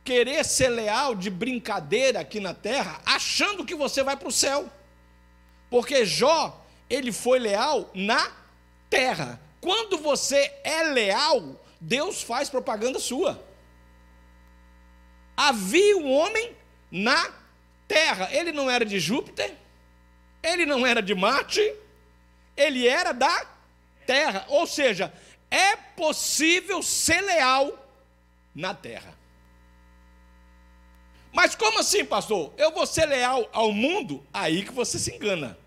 querer ser leal de brincadeira aqui na terra, achando que você vai para o céu. Porque Jó, ele foi leal na terra. Quando você é leal, Deus faz propaganda sua. Havia um homem na terra. Ele não era de Júpiter, ele não era de Marte, ele era da terra. Ou seja, é possível ser leal na terra. Mas como assim, pastor? Eu vou ser leal ao mundo? Aí que você se engana.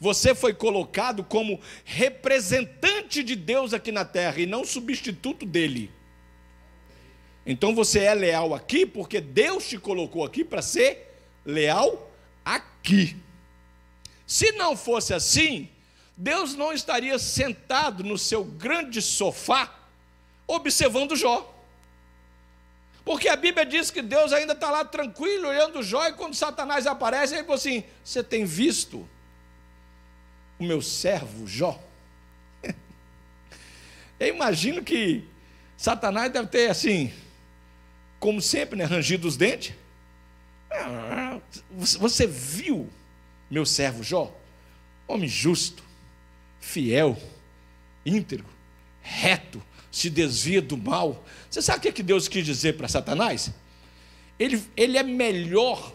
Você foi colocado como representante de Deus aqui na terra e não substituto dele. Então você é leal aqui porque Deus te colocou aqui para ser leal aqui. Se não fosse assim, Deus não estaria sentado no seu grande sofá observando Jó. Porque a Bíblia diz que Deus ainda está lá tranquilo, olhando Jó, e quando Satanás aparece, ele falou assim: Você tem visto o meu servo Jó? [laughs] Eu imagino que Satanás deve ter assim, como sempre, né, rangido os dentes. Você viu meu servo Jó? Homem justo, fiel, íntegro, reto, se desvia do mal. Você sabe o que, é que Deus quis dizer para Satanás? Ele, ele é melhor,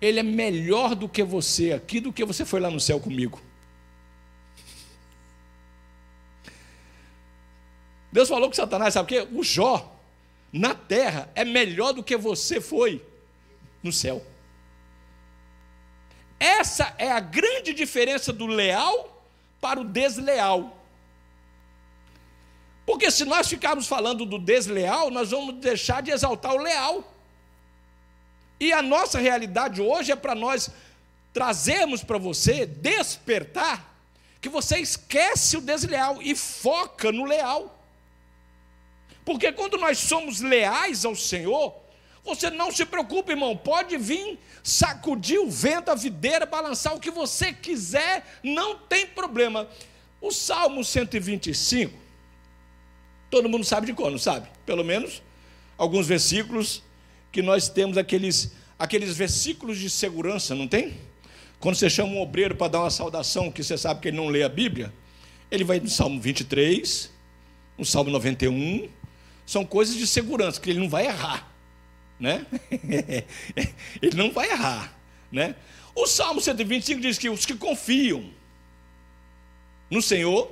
ele é melhor do que você aqui, do que você foi lá no céu comigo. Deus falou que Satanás, sabe o quê? O Jó, na terra, é melhor do que você foi no céu. Essa é a grande diferença do leal para o desleal. Porque se nós ficarmos falando do desleal, nós vamos deixar de exaltar o leal. E a nossa realidade hoje é para nós trazermos para você, despertar, que você esquece o desleal e foca no leal. Porque quando nós somos leais ao Senhor, você não se preocupe, irmão, pode vir sacudir o vento, a videira, balançar o que você quiser, não tem problema. O Salmo 125, Todo mundo sabe de quando, sabe? Pelo menos alguns versículos que nós temos aqueles, aqueles versículos de segurança, não tem? Quando você chama um obreiro para dar uma saudação, que você sabe que ele não lê a Bíblia, ele vai no Salmo 23, no Salmo 91, são coisas de segurança, que ele não vai errar, né? [laughs] ele não vai errar, né? O Salmo 125 diz que os que confiam no Senhor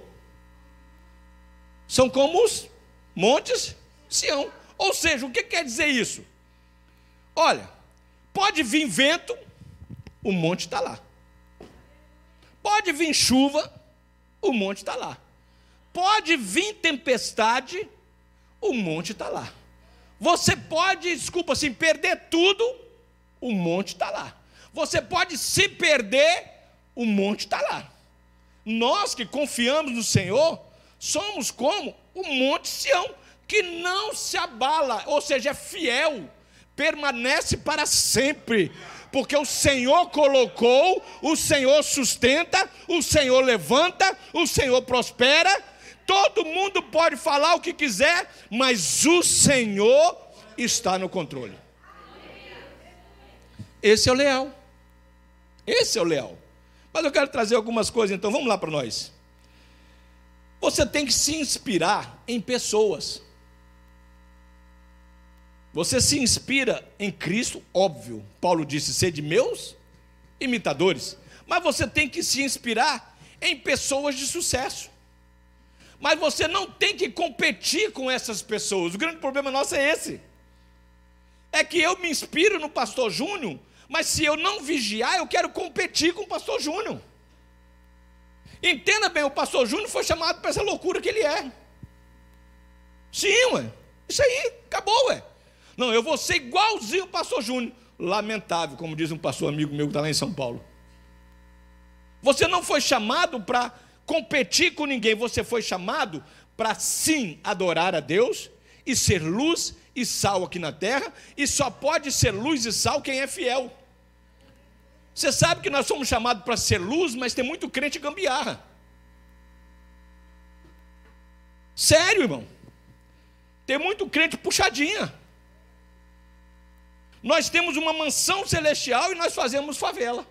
são como os montes Sião. Ou seja, o que quer dizer isso? Olha, pode vir vento, o monte está lá. Pode vir chuva, o monte está lá. Pode vir tempestade, o monte está lá. Você pode, desculpa assim, perder tudo, o monte está lá. Você pode se perder, o monte está lá. Nós que confiamos no Senhor, Somos como o Monte Sião, que não se abala, ou seja, é fiel, permanece para sempre, porque o Senhor colocou, o Senhor sustenta, o Senhor levanta, o Senhor prospera. Todo mundo pode falar o que quiser, mas o Senhor está no controle. Esse é o leal. Esse é o leal. Mas eu quero trazer algumas coisas, então vamos lá para nós. Você tem que se inspirar em pessoas. Você se inspira em Cristo, óbvio. Paulo disse: ser de meus imitadores. Mas você tem que se inspirar em pessoas de sucesso. Mas você não tem que competir com essas pessoas. O grande problema nosso é esse. É que eu me inspiro no pastor Júnior, mas se eu não vigiar, eu quero competir com o pastor Júnior. Entenda bem, o pastor Júnior foi chamado para essa loucura que ele é. Sim, ué. Isso aí, acabou, ué. Não, eu vou ser igualzinho o pastor Júnior. Lamentável, como diz um pastor amigo meu que está lá em São Paulo. Você não foi chamado para competir com ninguém, você foi chamado para sim adorar a Deus e ser luz e sal aqui na terra, e só pode ser luz e sal quem é fiel. Você sabe que nós somos chamados para ser luz, mas tem muito crente gambiarra. Sério, irmão. Tem muito crente puxadinha. Nós temos uma mansão celestial e nós fazemos favela.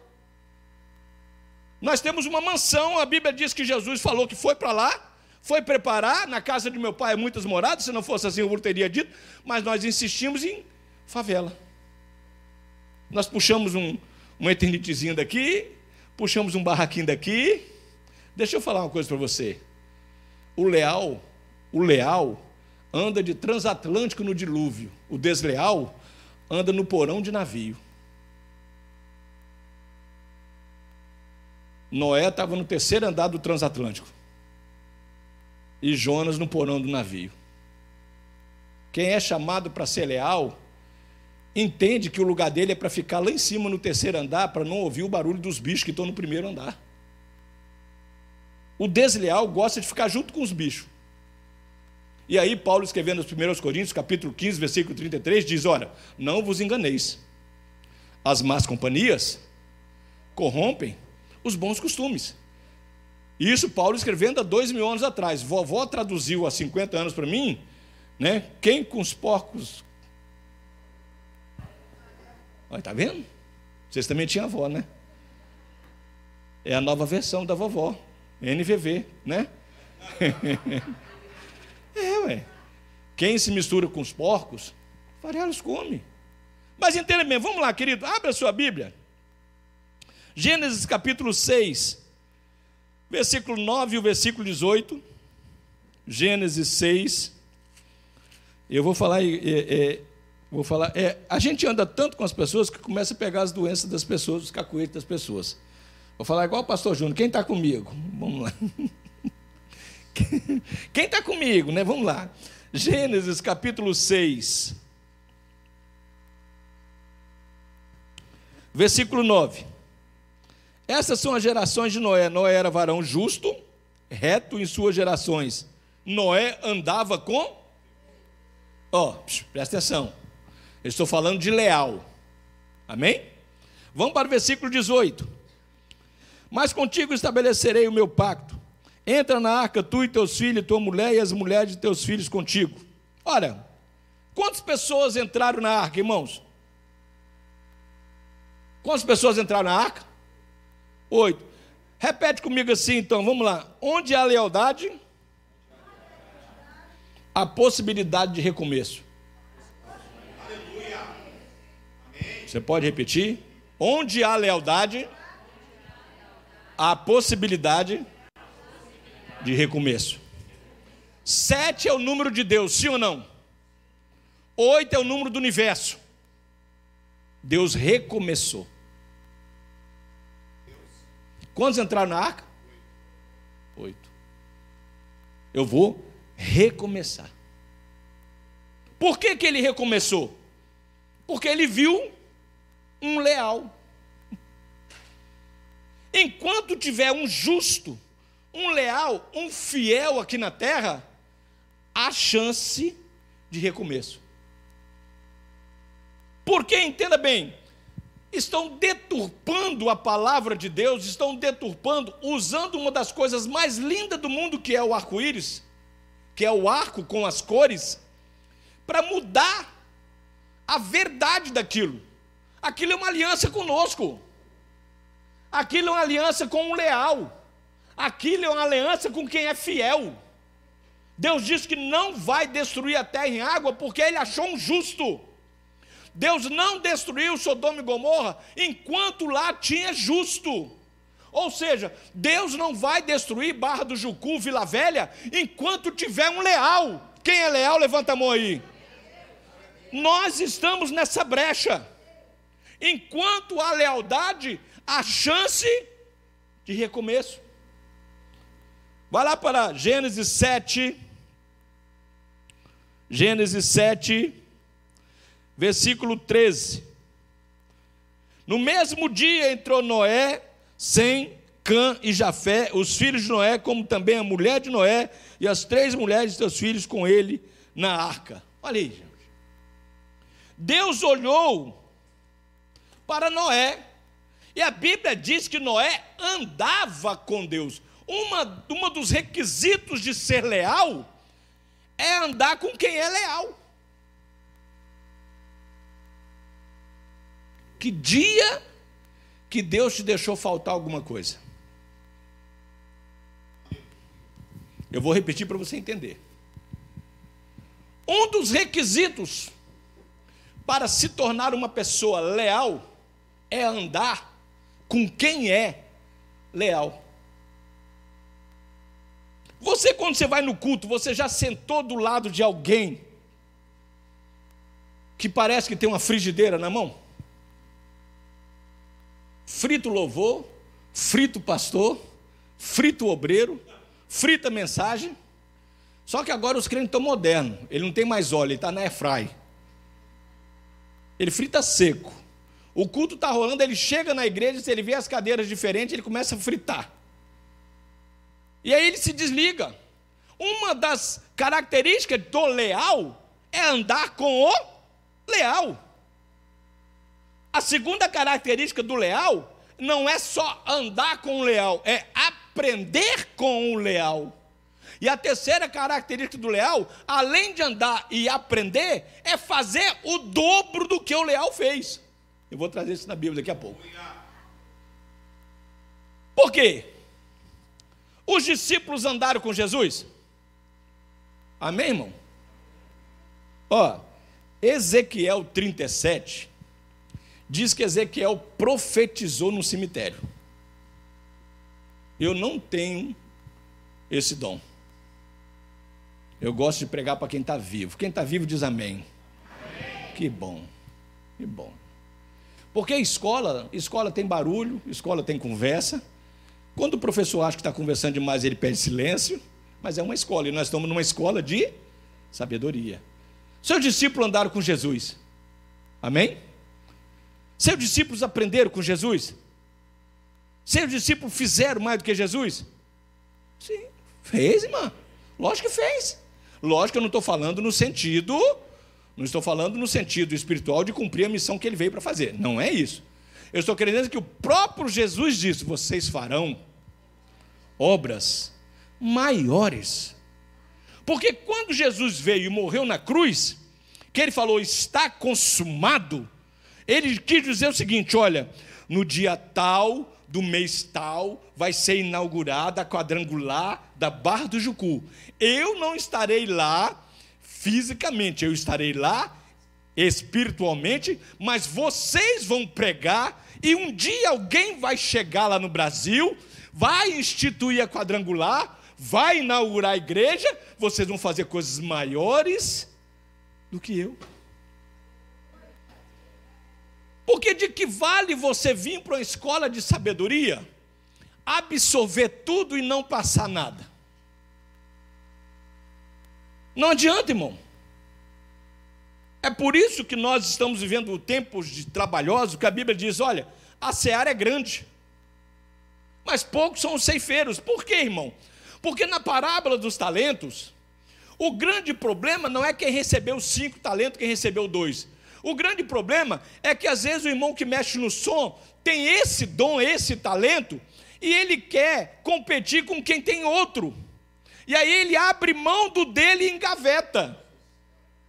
Nós temos uma mansão, a Bíblia diz que Jesus falou que foi para lá, foi preparar, na casa de meu pai muitas moradas, se não fosse assim eu teria dito, mas nós insistimos em favela. Nós puxamos um, uma eternitezinha daqui, puxamos um barraquinho daqui. Deixa eu falar uma coisa para você. O leal, o leal anda de transatlântico no dilúvio. O desleal anda no porão de navio. Noé estava no terceiro andar do transatlântico. E Jonas no porão do navio. Quem é chamado para ser leal, entende que o lugar dele é para ficar lá em cima no terceiro andar, para não ouvir o barulho dos bichos que estão no primeiro andar. O desleal gosta de ficar junto com os bichos. E aí, Paulo, escrevendo nos 1 Coríntios, capítulo 15, versículo 33, diz: Olha, não vos enganeis, as más companhias corrompem os bons costumes. Isso Paulo escrevendo há dois mil anos atrás. Vovó traduziu há 50 anos para mim, né? Quem com os porcos. Olha, tá vendo? Vocês também tinham avó, né? É a nova versão da vovó, NVV, né? [laughs] é, ué. Quem se mistura com os porcos, farelos come. Mas entenda bem, vamos lá, querido, abra a sua Bíblia. Gênesis capítulo 6, versículo 9 e o versículo 18. Gênesis 6. Eu vou falar, é, é, vou falar, é, a gente anda tanto com as pessoas que começa a pegar as doenças das pessoas, os cacuetes das pessoas. Vou falar igual o pastor Júnior, quem está comigo? Vamos lá. [laughs] Quem está comigo, né? Vamos lá. Gênesis capítulo 6. Versículo 9. Essas são as gerações de Noé. Noé era varão justo, reto em suas gerações. Noé andava com. Ó, oh, presta atenção. Eu estou falando de leal. Amém? Vamos para o versículo 18. Mas contigo estabelecerei o meu pacto. Entra na arca, tu e teus filhos, tua mulher e as mulheres de teus filhos contigo. Olha, quantas pessoas entraram na arca, irmãos? Quantas pessoas entraram na arca? Oito. Repete comigo assim, então, vamos lá. Onde há lealdade, a possibilidade de recomeço. Você pode repetir? Onde há lealdade, há possibilidade de recomeço. Sete é o número de Deus, sim ou não? Oito é o número do universo. Deus recomeçou. Quantos entraram na arca? Oito. Eu vou recomeçar. Por que, que ele recomeçou? Porque ele viu um leal. Enquanto tiver um justo, um leal, um fiel aqui na terra, há chance de recomeço. Porque, entenda bem, estão deturpando a palavra de Deus, estão deturpando, usando uma das coisas mais lindas do mundo, que é o arco-íris, que é o arco com as cores, para mudar a verdade daquilo. Aquilo é uma aliança conosco. Aquilo é uma aliança com um leal. Aquilo é uma aliança com quem é fiel. Deus diz que não vai destruir a terra em água porque ele achou um justo. Deus não destruiu Sodoma e Gomorra enquanto lá tinha justo. Ou seja, Deus não vai destruir Barra do Jucu, Vila Velha, enquanto tiver um leal. Quem é leal, levanta a mão aí. Nós estamos nessa brecha. Enquanto há lealdade, há chance de recomeço. Vai lá para Gênesis 7. Gênesis 7 versículo 13. No mesmo dia entrou Noé, Sem, Cã e Jafé, os filhos de Noé, como também a mulher de Noé e as três mulheres de seus filhos com ele na arca. Olha aí, gente. Deus olhou para Noé, e a Bíblia diz que Noé andava com Deus. Uma, uma dos requisitos de ser leal é andar com quem é leal. Que dia que Deus te deixou faltar alguma coisa? Eu vou repetir para você entender. Um dos requisitos para se tornar uma pessoa leal é andar com quem é leal. Você, quando você vai no culto, você já sentou do lado de alguém que parece que tem uma frigideira na mão? Frito louvor, frito pastor, frito obreiro, frita mensagem. Só que agora os crentes estão modernos. Ele não tem mais óleo, ele está na airfry. Ele frita seco. O culto está rolando, ele chega na igreja, se ele vê as cadeiras diferentes, ele começa a fritar. E aí ele se desliga. Uma das características do leal é andar com o leal. A segunda característica do leal não é só andar com o leal, é aprender com o leal. E a terceira característica do leal, além de andar e aprender, é fazer o dobro do que o leal fez. Eu vou trazer isso na Bíblia daqui a pouco. Por quê? Os discípulos andaram com Jesus? Amém, irmão? Ó, Ezequiel 37 diz que Ezequiel profetizou no cemitério. Eu não tenho esse dom. Eu gosto de pregar para quem está vivo. Quem está vivo diz amém. amém. Que bom, que bom. Porque escola, escola tem barulho, escola tem conversa. Quando o professor acha que está conversando demais, ele pede silêncio. Mas é uma escola, e nós estamos numa escola de sabedoria. Seus discípulos andaram com Jesus. Amém? Seus discípulos aprenderam com Jesus? Seus discípulos fizeram mais do que Jesus? Sim, fez, irmã. Lógico que fez. Lógico que eu não estou falando no sentido, não estou falando no sentido espiritual de cumprir a missão que ele veio para fazer. Não é isso. Eu estou querendo que o próprio Jesus disse: vocês farão obras maiores. Porque quando Jesus veio e morreu na cruz, que ele falou está consumado, ele quis dizer o seguinte: olha, no dia tal do mês tal vai ser inaugurada a quadrangular da Barra do Jucu. Eu não estarei lá fisicamente, eu estarei lá espiritualmente, mas vocês vão pregar e um dia alguém vai chegar lá no Brasil, vai instituir a quadrangular, vai inaugurar a igreja, vocês vão fazer coisas maiores do que eu. Porque de que vale você vir para uma escola de sabedoria, absorver tudo e não passar nada? Não adianta, irmão. É por isso que nós estamos vivendo tempos de trabalhosos, que a Bíblia diz: olha, a seara é grande, mas poucos são os ceifeiros. Por quê, irmão? Porque na parábola dos talentos, o grande problema não é quem recebeu cinco talentos, quem recebeu dois. O grande problema é que às vezes o irmão que mexe no som tem esse dom, esse talento, e ele quer competir com quem tem outro. E aí ele abre mão do dele e engaveta.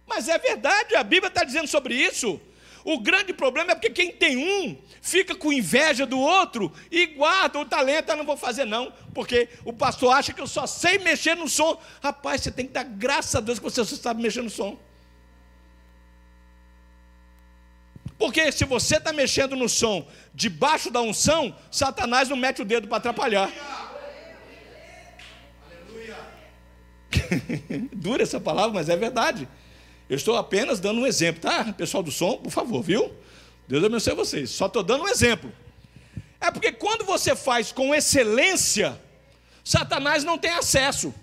Mas é verdade, a Bíblia está dizendo sobre isso. O grande problema é porque quem tem um fica com inveja do outro e guarda o talento. Eu não vou fazer, não, porque o pastor acha que eu só sei mexer no som. Rapaz, você tem que dar graças a Deus que você só sabe mexer no som. Porque se você está mexendo no som debaixo da unção, Satanás não mete o dedo para atrapalhar. [laughs] Dura essa palavra, mas é verdade. Eu estou apenas dando um exemplo, tá? Pessoal do som, por favor, viu? Deus abençoe vocês. Só estou dando um exemplo. É porque quando você faz com excelência, Satanás não tem acesso.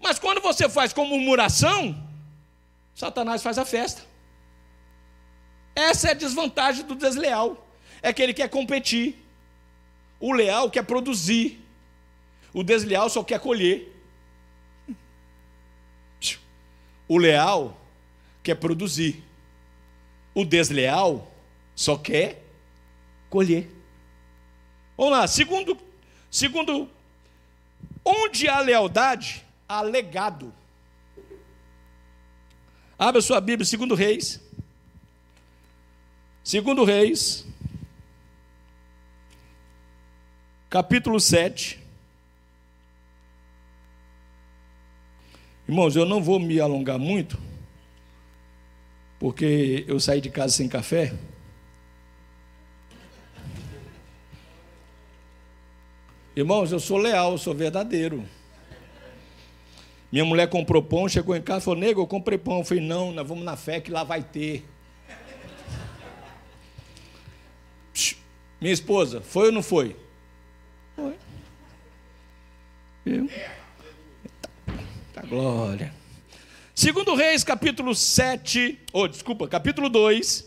Mas quando você faz com murmuração, Satanás faz a festa. Essa é a desvantagem do desleal. É que ele quer competir. O leal quer produzir. O desleal só quer colher. O leal quer produzir. O desleal só quer colher. Vamos lá, segundo, segundo onde há lealdade, há legado. Abra sua Bíblia, segundo Reis. Segundo Reis, capítulo 7. Irmãos, eu não vou me alongar muito, porque eu saí de casa sem café. Irmãos, eu sou leal, eu sou verdadeiro. Minha mulher comprou pão, chegou em casa e falou: Nego, eu comprei pão. Eu falei: Não, nós vamos na fé que lá vai ter. Minha esposa, foi ou não foi? Foi. Eu. Glória. Segundo Reis, capítulo 7, ou oh, desculpa, capítulo 2.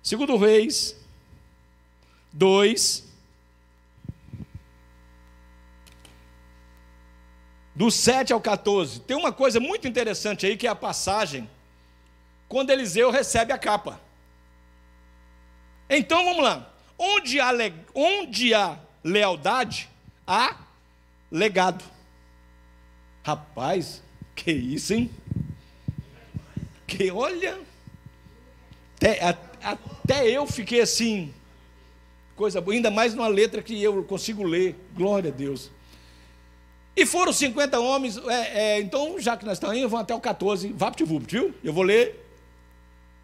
Segundo Reis 2 do 7 ao 14. Tem uma coisa muito interessante aí que é a passagem quando Eliseu recebe a capa. Então vamos lá. Onde há, onde há lealdade, há legado. Rapaz, que isso, hein? Que olha, até, até eu fiquei assim, coisa boa, ainda mais numa letra que eu consigo ler, glória a Deus. E foram 50 homens, é, é, então, já que nós estamos indo, vamos até o 14, vapt-vupt, viu? Eu vou ler.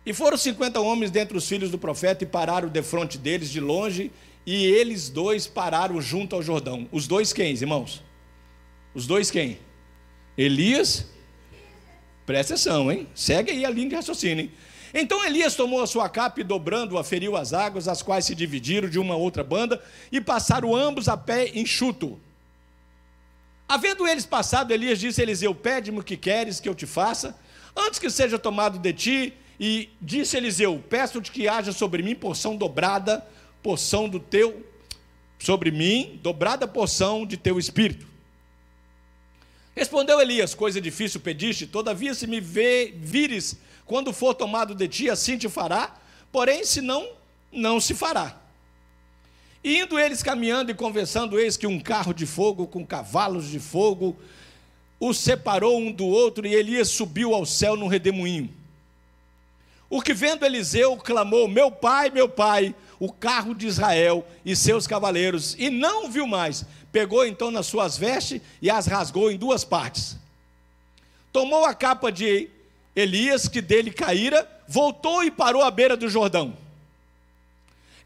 E foram 50 homens dentre os filhos do profeta e pararam defronte deles de longe, e eles dois pararam junto ao Jordão. Os dois quem, irmãos? Os dois quem? Elias, presta atenção, hein? Segue aí a linha de raciocínio, hein? Então Elias tomou a sua capa e dobrando-a, feriu as águas, as quais se dividiram de uma outra banda, e passaram ambos a pé enxuto. Havendo eles passado, Elias disse a Eliseu: Pede-me o que queres que eu te faça, antes que seja tomado de ti. E disse Eliseu: Peço-te que haja sobre mim porção dobrada, porção do teu, sobre mim, dobrada porção de teu espírito. Respondeu Elias: Coisa difícil pediste, todavia, se me vê, vires quando for tomado de ti, assim te fará, porém, se não, não se fará. E indo eles caminhando e conversando, eis que um carro de fogo com cavalos de fogo os separou um do outro, e Elias subiu ao céu num redemoinho. O que vendo Eliseu clamou: Meu pai, meu pai, o carro de Israel e seus cavaleiros, e não viu mais pegou então nas suas vestes e as rasgou em duas partes. Tomou a capa de Elias, que dele caíra, voltou e parou à beira do Jordão.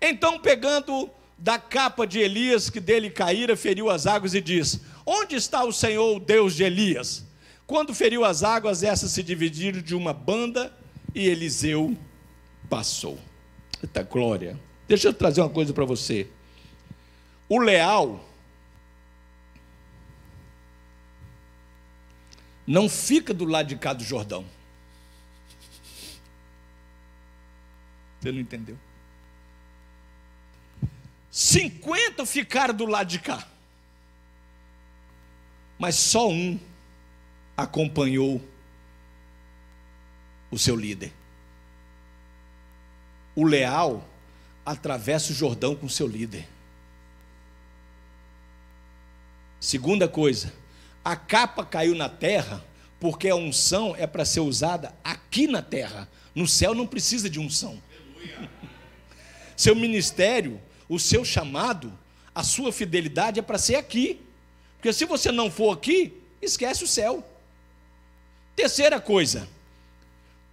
Então, pegando da capa de Elias, que dele caíra, feriu as águas e diz: Onde está o Senhor, o Deus de Elias? Quando feriu as águas, essas se dividiram de uma banda e Eliseu passou. Eita glória. Deixa eu trazer uma coisa para você. O leal não fica do lado de cá do Jordão. Você não entendeu? 50 ficaram do lado de cá. Mas só um acompanhou o seu líder. O leal atravessa o Jordão com seu líder. Segunda coisa, a capa caiu na terra porque a unção é para ser usada aqui na terra. No céu não precisa de unção. Seu ministério, o seu chamado, a sua fidelidade é para ser aqui. Porque se você não for aqui, esquece o céu. Terceira coisa,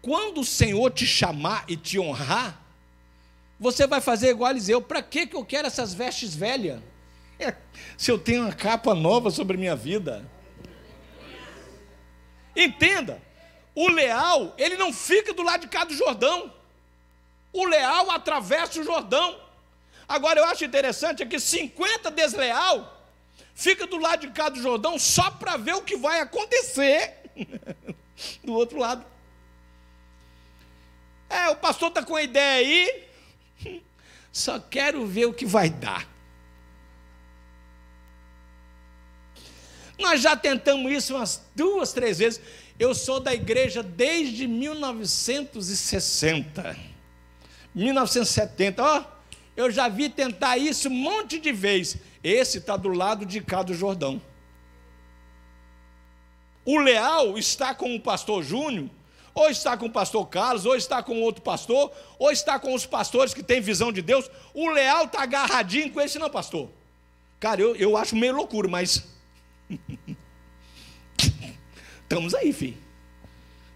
quando o Senhor te chamar e te honrar, você vai fazer igual a Eliseu. Para que eu quero essas vestes velhas? É, se eu tenho uma capa nova sobre a minha vida. Entenda, o leal, ele não fica do lado de cá do Jordão. O leal atravessa o Jordão. Agora eu acho interessante é que 50 desleal fica do lado de cá do Jordão só para ver o que vai acontecer [laughs] do outro lado. É, o pastor está com a ideia aí, [laughs] só quero ver o que vai dar. Nós já tentamos isso umas duas, três vezes. Eu sou da igreja desde 1960. 1970, ó, eu já vi tentar isso um monte de vezes. Esse está do lado de cá do Jordão. O leal está com o pastor Júnior, ou está com o pastor Carlos, ou está com outro pastor, ou está com os pastores que têm visão de Deus. O leal está agarradinho com esse, não, pastor. Cara, eu, eu acho meio loucura, mas [laughs] estamos aí, filho.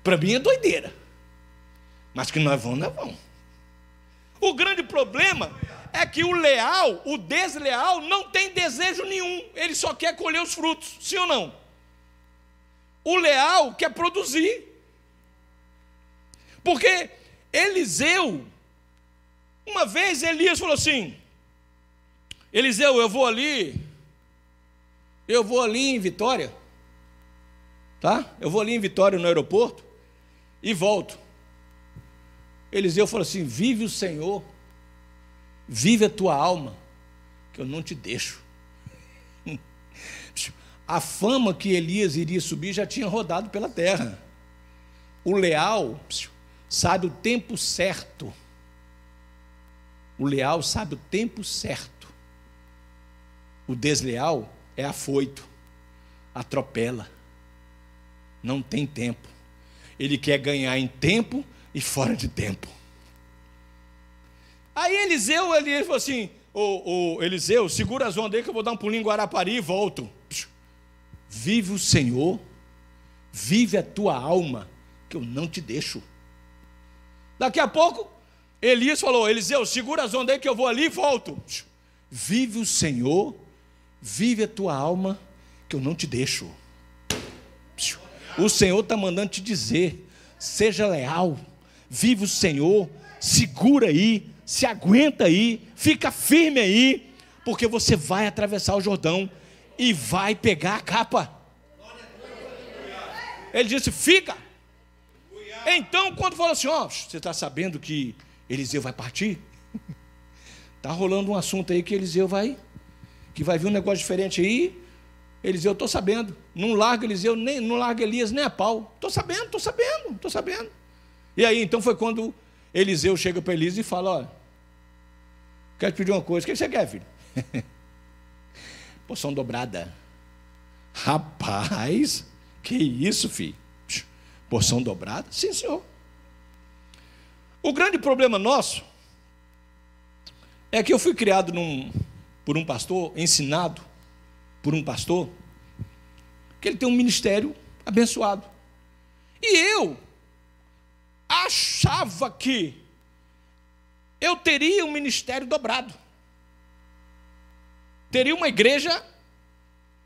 Para mim é doideira. Mas que nós vamos, nós vamos. O grande problema é que o leal, o desleal, não tem desejo nenhum. Ele só quer colher os frutos, sim ou não? O leal quer produzir. Porque Eliseu, uma vez Elias falou assim: Eliseu, eu vou ali, eu vou ali em Vitória, tá? Eu vou ali em Vitória no aeroporto e volto. Eliseu falou assim: Vive o Senhor, vive a tua alma, que eu não te deixo. [laughs] A fama que Elias iria subir já tinha rodado pela terra. O leal sabe o tempo certo. O leal sabe o tempo certo. O desleal é afoito, atropela, não tem tempo. Ele quer ganhar em tempo e fora de tempo. Aí Eliseu, ele falou assim: o, Eliseu, segura as ondas aí que eu vou dar um pulinho em Guarapari e volto. Vive o Senhor, vive a tua alma, que eu não te deixo. Daqui a pouco, Elias falou: Eliseu, segura as ondas aí que eu vou ali e volto. Vive o Senhor, vive a tua alma, que eu não te deixo. O Senhor está mandando te dizer: seja leal, vive o Senhor, segura aí, se aguenta aí, fica firme aí, porque você vai atravessar o Jordão e vai pegar a capa. Ele disse: fica. Então, quando falou assim, ó, oh, você está sabendo que Eliseu vai partir? Está [laughs] rolando um assunto aí que Eliseu vai, que vai vir um negócio diferente aí. Eliseu, estou sabendo. Não larga Eliseu, nem, não larga Elias nem a pau. Estou sabendo, estou sabendo, estou sabendo. E aí, então foi quando Eliseu chega para Elias e fala: Olha, quero te pedir uma coisa. O que você quer, filho? [laughs] Porção dobrada. Rapaz, que isso, filho? Porção dobrada? Sim, senhor. O grande problema nosso é que eu fui criado num, por um pastor, ensinado por um pastor, que ele tem um ministério abençoado. E eu achava que eu teria um ministério dobrado. Teria uma igreja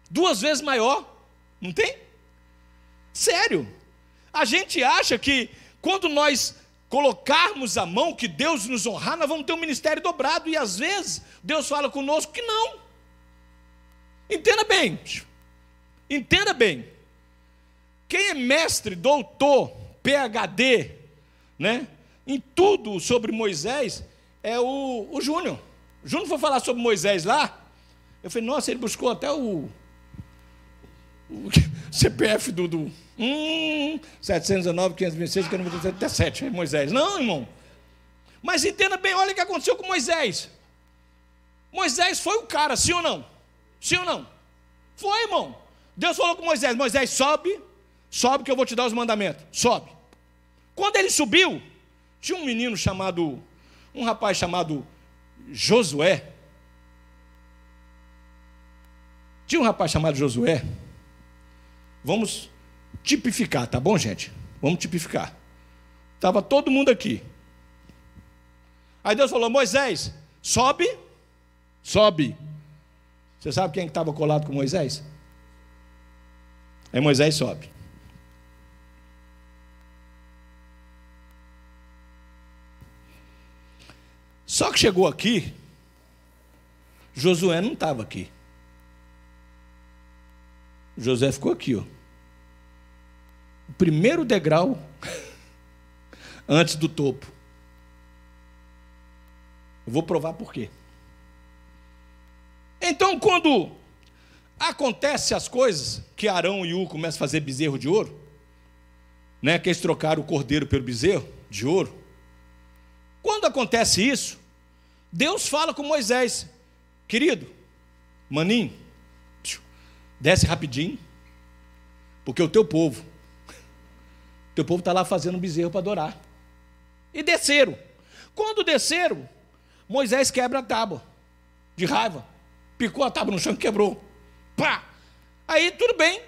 duas vezes maior. Não tem? Sério. A gente acha que quando nós colocarmos a mão, que Deus nos honrar, nós vamos ter um ministério dobrado. E às vezes Deus fala conosco que não. Entenda bem. Entenda bem. Quem é mestre, doutor, PhD, né? Em tudo sobre Moisés é o, o Júnior. O Júnior foi falar sobre Moisés lá. Eu falei, nossa, ele buscou até o, o CPF do, do hum, 719, 526, 597, é Moisés. Não, irmão. Mas entenda bem, olha o que aconteceu com Moisés. Moisés foi o cara, sim ou não? Sim ou não? Foi, irmão. Deus falou com Moisés: Moisés, sobe, sobe que eu vou te dar os mandamentos. Sobe. Quando ele subiu, tinha um menino chamado, um rapaz chamado Josué. Tinha um rapaz chamado Josué. Vamos tipificar, tá bom, gente? Vamos tipificar. Estava todo mundo aqui. Aí Deus falou: Moisés, sobe, sobe. Você sabe quem estava colado com Moisés? Aí Moisés sobe. Só que chegou aqui, Josué não estava aqui. José ficou aqui, ó. O primeiro degrau [laughs] antes do topo. Eu vou provar por quê. Então, quando acontece as coisas, que Arão e U começam a fazer bezerro de ouro, né, que eles trocaram o cordeiro pelo bezerro de ouro. Quando acontece isso, Deus fala com Moisés, querido, maninho, desce rapidinho, porque o teu povo, teu povo está lá fazendo um bezerro para adorar. E desceram. Quando desceram, Moisés quebra a tábua, de raiva, picou a tábua no chão e quebrou. Pá! Aí tudo bem.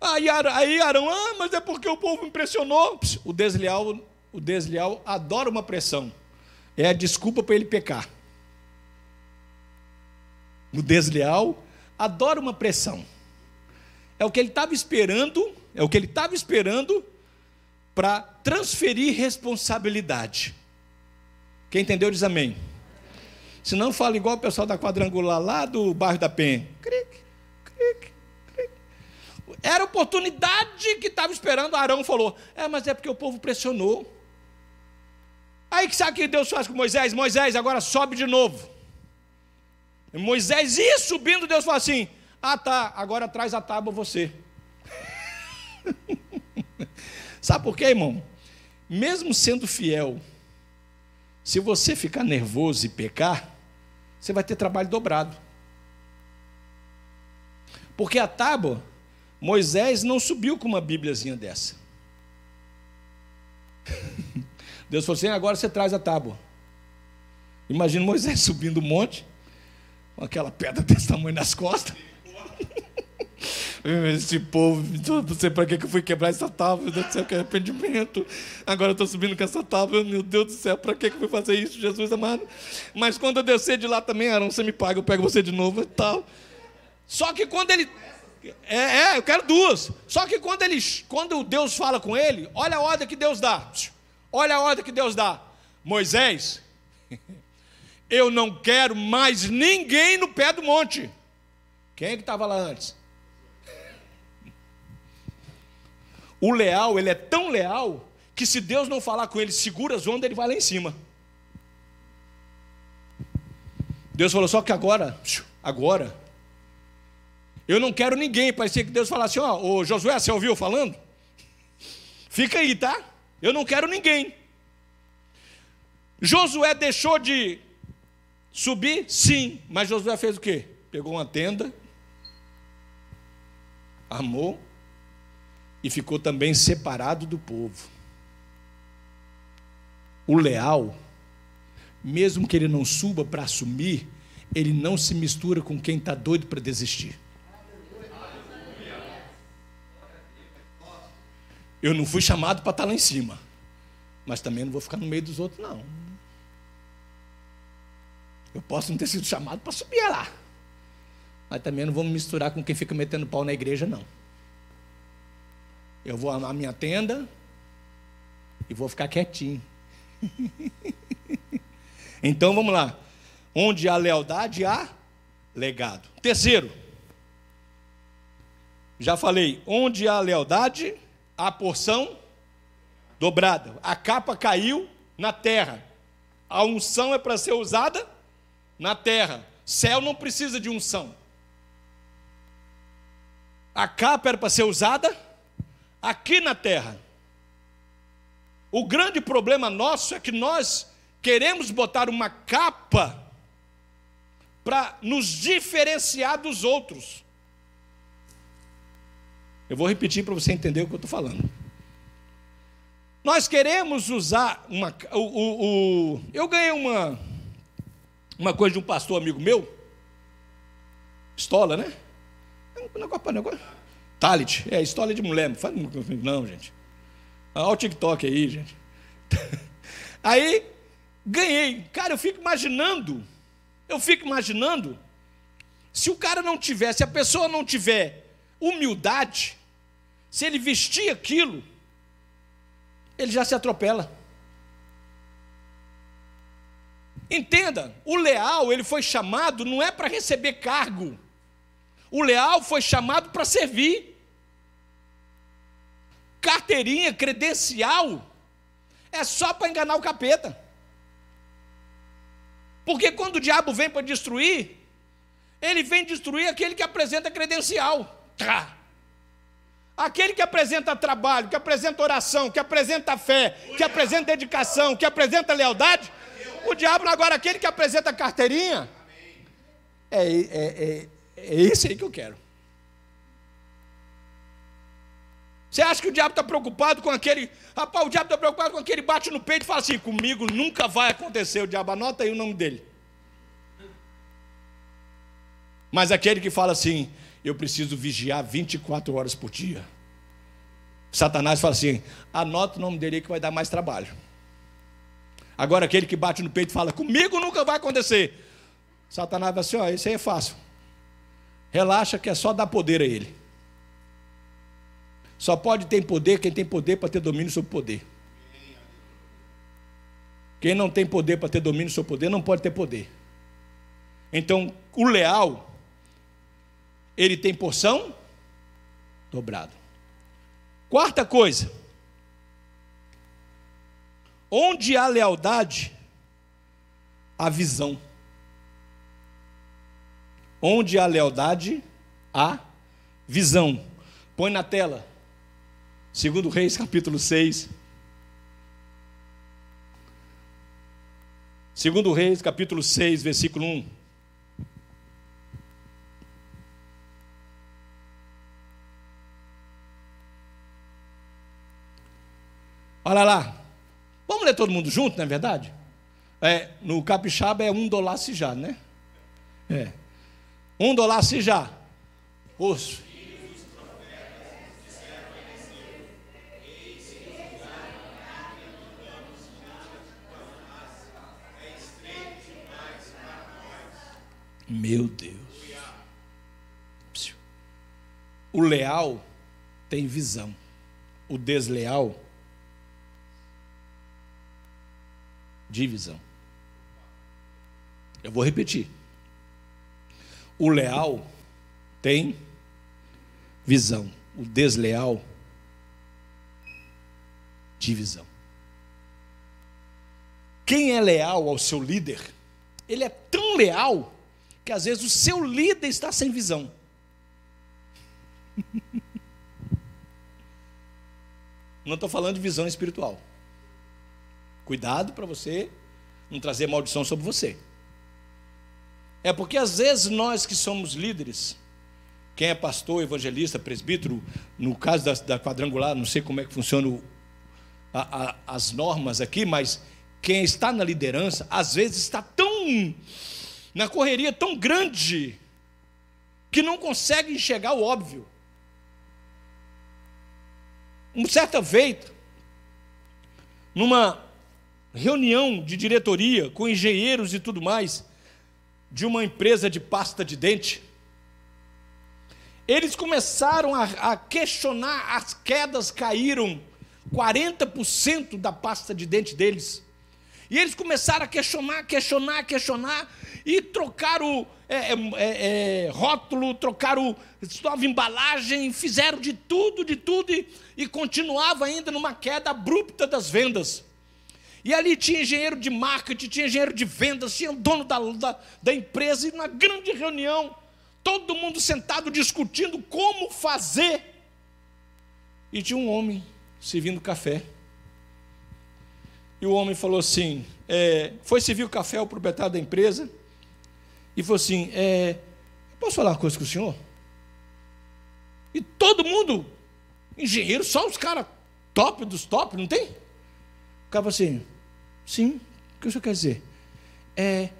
Aí, aí Arão, ah, mas é porque o povo impressionou. O desleal, o desleal adora uma pressão. É a desculpa para ele pecar. O desleal adora uma pressão. É o que ele estava esperando, é o que ele estava esperando para transferir responsabilidade. Quem entendeu diz amém. Se não, fala igual o pessoal da quadrangular lá do bairro da Penha. Cric, cric, cric. Era a oportunidade que estava esperando. Arão falou: É, mas é porque o povo pressionou. Aí que sabe o que Deus faz com Moisés? Moisés, agora sobe de novo. Moisés ia subindo, Deus fala assim: Ah, tá, agora traz a tábua você. [laughs] sabe por quê, irmão? Mesmo sendo fiel, se você ficar nervoso e pecar, você vai ter trabalho dobrado. Porque a tábua, Moisés não subiu com uma bíbliazinha dessa. [laughs] Deus falou assim: agora você traz a tábua. Imagina Moisés [laughs] subindo o monte, com aquela pedra desse tamanho nas costas. [laughs] Esse povo, não sei para que eu fui quebrar essa tábua, meu Deus do céu, que arrependimento. Agora eu estou subindo com essa tábua, meu Deus do céu, para que eu fui fazer isso, Jesus amado? Mas quando eu descer de lá também, Arão, você me paga, eu pego você de novo e tal. Só que quando ele. É, é, eu quero duas. Só que quando ele, quando Deus fala com ele, olha a ordem que Deus dá. Olha a ordem que Deus dá. Moisés, [laughs] eu não quero mais ninguém no pé do monte. Quem é que estava lá antes? O leal, ele é tão leal que se Deus não falar com ele, segura as ondas, ele vai lá em cima. Deus falou só que agora, agora, eu não quero ninguém. Parecia que Deus falasse: Ó, oh, Josué, você ouviu falando? Fica aí, tá? Eu não quero ninguém. Josué deixou de subir? Sim. Mas Josué fez o quê? Pegou uma tenda, armou e ficou também separado do povo. O leal, mesmo que ele não suba para assumir, ele não se mistura com quem está doido para desistir. Eu não fui chamado para estar tá lá em cima, mas também não vou ficar no meio dos outros, não. Eu posso não ter sido chamado para subir lá, mas também não vou me misturar com quem fica metendo pau na igreja, não. Eu vou amar minha tenda e vou ficar quietinho. [laughs] então vamos lá. Onde há lealdade, há legado. Terceiro, já falei, onde há lealdade, há porção dobrada. A capa caiu na terra. A unção é para ser usada na terra. Céu não precisa de unção. A capa era para ser usada aqui na terra. O grande problema nosso é que nós queremos botar uma capa para nos diferenciar dos outros. Eu vou repetir para você entender o que eu estou falando. Nós queremos usar uma. O, o, o, eu ganhei uma, uma coisa de um pastor amigo meu. Estola, né? Negócio, negócio, Talit, é história de mulher. Não, gente. Olha o TikTok aí, gente. [laughs] Aí, ganhei. Cara, eu fico imaginando. Eu fico imaginando. Se o cara não tiver, se a pessoa não tiver humildade, se ele vestir aquilo, ele já se atropela. Entenda, o leal, ele foi chamado não é para receber cargo. O leal foi chamado para servir. Carteirinha, credencial, é só para enganar o capeta. Porque quando o diabo vem para destruir, ele vem destruir aquele que apresenta credencial. Tá. Aquele que apresenta trabalho, que apresenta oração, que apresenta fé, que apresenta dedicação, que apresenta lealdade, o diabo agora aquele que apresenta carteirinha, é, é, é, é esse aí que eu quero. Você acha que o diabo está preocupado com aquele. Rapaz, o diabo está preocupado com aquele bate no peito e fala assim: comigo nunca vai acontecer. O diabo anota aí o nome dele. Mas aquele que fala assim: eu preciso vigiar 24 horas por dia. Satanás fala assim: anota o nome dele aí que vai dar mais trabalho. Agora aquele que bate no peito e fala: comigo nunca vai acontecer. Satanás vai assim: ó, isso aí é fácil. Relaxa que é só dar poder a ele. Só pode ter poder quem tem poder para ter domínio sobre poder. Quem não tem poder para ter domínio sobre poder não pode ter poder. Então, o leal, ele tem porção dobrada. Quarta coisa. Onde há lealdade, há visão. Onde há lealdade, há visão. Põe na tela. Segundo Reis, capítulo 6. Segundo Reis, capítulo 6, versículo 1. Olha lá. Vamos ler todo mundo junto, não é verdade? É, no capixaba é um dólar se já, né? É. Um dólar se já. Os Meu Deus. O leal tem visão. O desleal divisão. Eu vou repetir. O leal tem visão, o desleal divisão. Quem é leal ao seu líder, ele é tão leal que às vezes o seu líder está sem visão. [laughs] Não estou falando de visão espiritual. Cuidado para você não trazer maldição sobre você. É porque às vezes nós que somos líderes, quem é pastor, evangelista, presbítero, no caso da, da quadrangular, não sei como é que funciona a, a, as normas aqui, mas quem está na liderança, às vezes está tão na correria tão grande que não consegue enxergar o óbvio. Um certa feita, numa reunião de diretoria com engenheiros e tudo mais de uma empresa de pasta de dente. Eles começaram a, a questionar, as quedas caíram 40% da pasta de dente deles. E eles começaram a questionar, questionar, questionar, e trocaram é, é, é, é rótulo, trocaram nova embalagem, fizeram de tudo, de tudo, e, e continuava ainda numa queda abrupta das vendas. E ali tinha engenheiro de marketing, tinha engenheiro de vendas, tinha o dono da, da, da empresa, e na grande reunião, todo mundo sentado discutindo como fazer. E tinha um homem servindo café. E o homem falou assim: é, foi servir o café ao proprietário da empresa, e falou assim: é, posso falar uma coisa com o senhor? E todo mundo, engenheiro, só os caras top dos top, não tem? Falou assim: sim, o que o senhor quer dizer? É,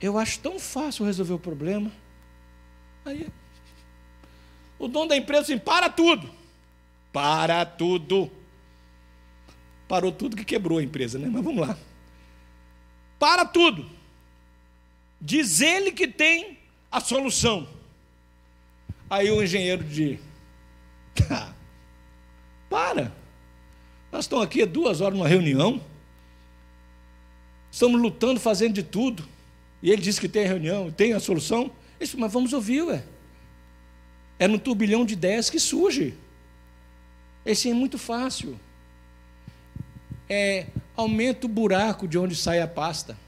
eu acho tão fácil resolver o problema. Aí, o dono da empresa assim: para tudo, para tudo. Parou tudo que quebrou a empresa, né? Mas vamos lá. Para tudo. Diz ele que tem a solução. Aí o engenheiro de. [laughs] para. Nós estamos aqui há duas horas numa reunião. Estamos lutando, fazendo de tudo. E ele disse que tem a reunião, tem a solução. Isso, mas vamos ouvir, ué. É no turbilhão de ideias que surge. Esse é muito fácil. É aumenta o buraco de onde sai a pasta.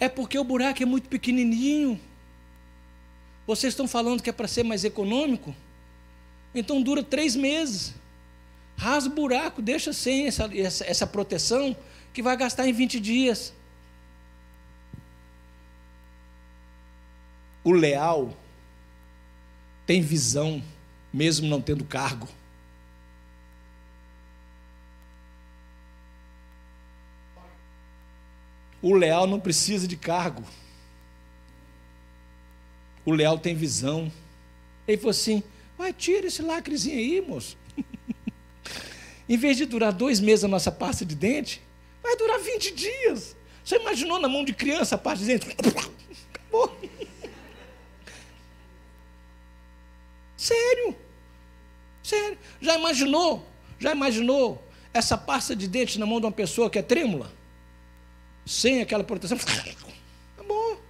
É porque o buraco é muito pequenininho. Vocês estão falando que é para ser mais econômico? Então dura três meses. Rasga o buraco, deixa sem essa, essa, essa proteção, que vai gastar em 20 dias. O leal tem visão, mesmo não tendo cargo. O leal não precisa de cargo. o leal tem visão. Ele falou assim: vai, tira esse lacrezinho aí, moço. [laughs] em vez de durar dois meses a nossa pasta de dente, vai durar 20 dias. Você imaginou na mão de criança a pasta de dente? [laughs] Acabou. Sério. Sério. Já imaginou? Já imaginou essa pasta de dente na mão de uma pessoa que é trêmula? Sem aquela proteção? Acabou.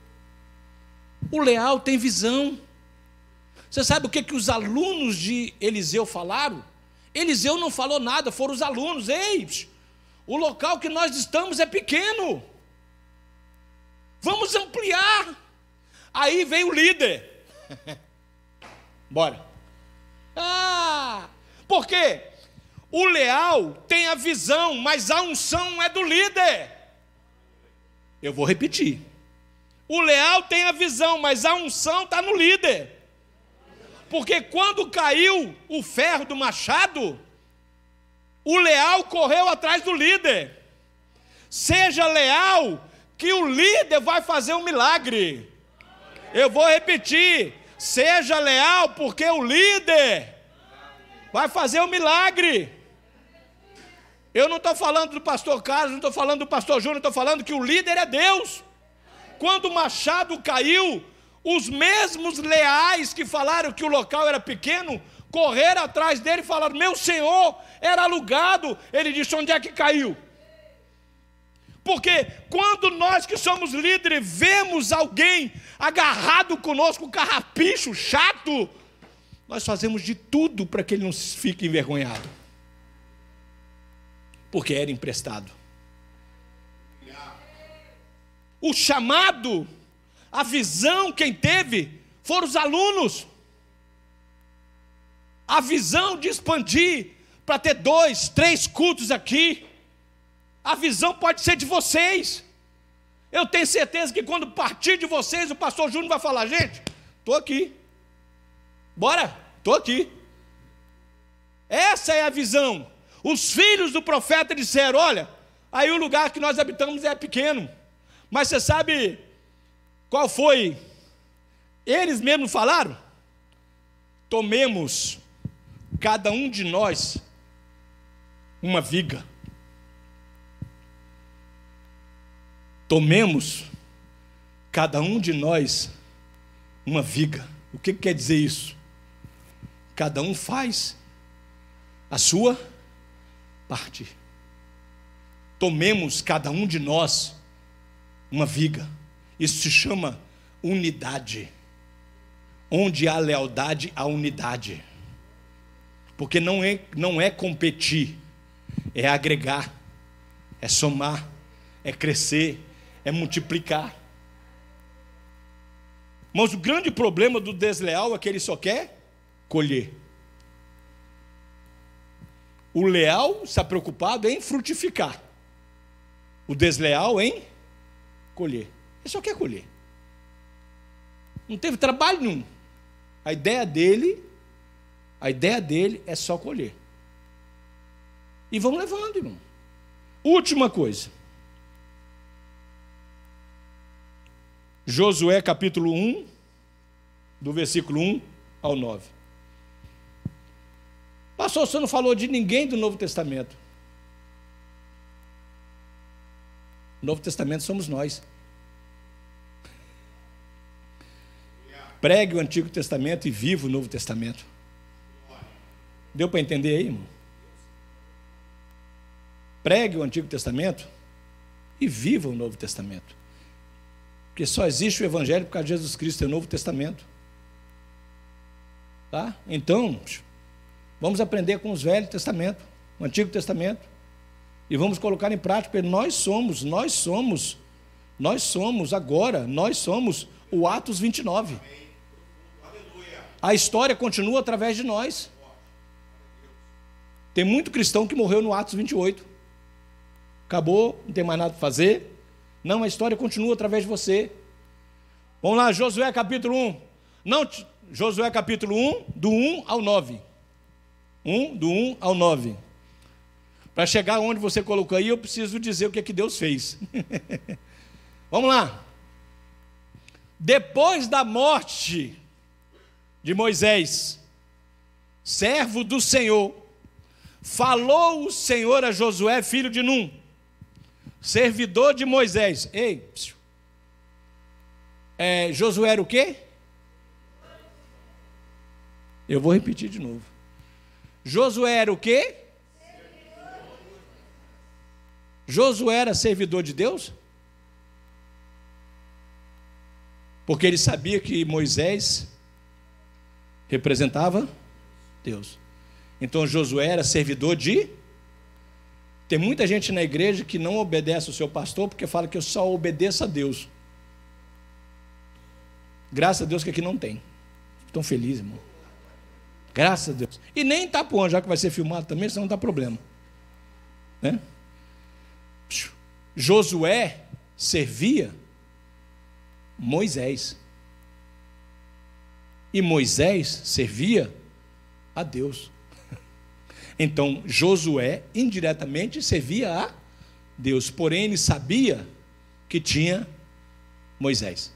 O leal tem visão. Você sabe o que, que os alunos de Eliseu falaram? Eliseu não falou nada, foram os alunos. Ei, o local que nós estamos é pequeno. Vamos ampliar. Aí veio o líder. Bora. Ah, porque o leal tem a visão, mas a unção é do líder. Eu vou repetir. O leal tem a visão, mas a unção está no líder. Porque quando caiu o ferro do machado, o leal correu atrás do líder. Seja leal, que o líder vai fazer um milagre. Eu vou repetir: seja leal, porque o líder vai fazer um milagre. Eu não estou falando do pastor Carlos, não estou falando do pastor Júnior, estou falando que o líder é Deus. Quando o machado caiu, os mesmos leais que falaram que o local era pequeno, correram atrás dele e falaram: Meu senhor era alugado. Ele disse: Onde é que caiu? Porque quando nós que somos líderes vemos alguém agarrado conosco, carrapicho, chato, nós fazemos de tudo para que ele não fique envergonhado. Porque era emprestado. O chamado, a visão, quem teve, foram os alunos. A visão de expandir para ter dois, três cultos aqui. A visão pode ser de vocês. Eu tenho certeza que quando partir de vocês, o pastor Júnior vai falar: gente, estou aqui. Bora, estou aqui. Essa é a visão. Os filhos do profeta disseram: olha, aí o lugar que nós habitamos é pequeno. Mas você sabe qual foi? Eles mesmos falaram: tomemos, cada um de nós, uma viga Tomemos, cada um de nós, uma viga. O que quer dizer isso? Cada um faz a sua parte. Tomemos, cada um de nós, uma viga. Isso se chama unidade. Onde há lealdade, há unidade. Porque não é, não é competir, é agregar, é somar, é crescer, é multiplicar. Mas o grande problema do desleal é que ele só quer colher. O leal está preocupado em frutificar. O desleal em colher. Ele só quer colher. Não teve trabalho nenhum. A ideia dele, a ideia dele é só colher. E vamos levando, irmão. Última coisa. Josué capítulo 1, do versículo 1 ao 9. Pastor, você não falou de ninguém do Novo Testamento. O Novo Testamento somos nós. Pregue o Antigo Testamento e viva o Novo Testamento. Deu para entender aí, irmão? Pregue o Antigo Testamento e viva o Novo Testamento. Porque só existe o Evangelho por causa de Jesus Cristo, é o Novo Testamento. Tá? Então, vamos aprender com os Velhos Testamento, o Antigo Testamento, e vamos colocar em prática, nós somos, nós somos, nós somos agora, nós somos o Atos 29. A história continua através de nós. Tem muito cristão que morreu no Atos 28. Acabou, não tem mais nada para fazer. Não, a história continua através de você. Vamos lá, Josué capítulo 1. Não, Josué capítulo 1, do 1 ao 9. 1, do 1 ao 9. Para chegar onde você colocou aí, eu preciso dizer o que é que Deus fez. [laughs] Vamos lá. Depois da morte de Moisés, servo do Senhor, falou o Senhor a Josué, filho de Num, servidor de Moisés. Ei, é, Josué era o quê? Eu vou repetir de novo. Josué era o quê? Josué era servidor de Deus? Porque ele sabia que Moisés representava Deus. Então Josué era servidor de. Tem muita gente na igreja que não obedece o seu pastor porque fala que eu só obedeço a Deus. Graças a Deus que aqui não tem. Estou feliz, irmão. Graças a Deus. E nem Itapuã, já que vai ser filmado também, senão não dá problema. Né? Josué servia Moisés. E Moisés servia a Deus. [laughs] Então Josué indiretamente servia a Deus, porém ele sabia que tinha Moisés.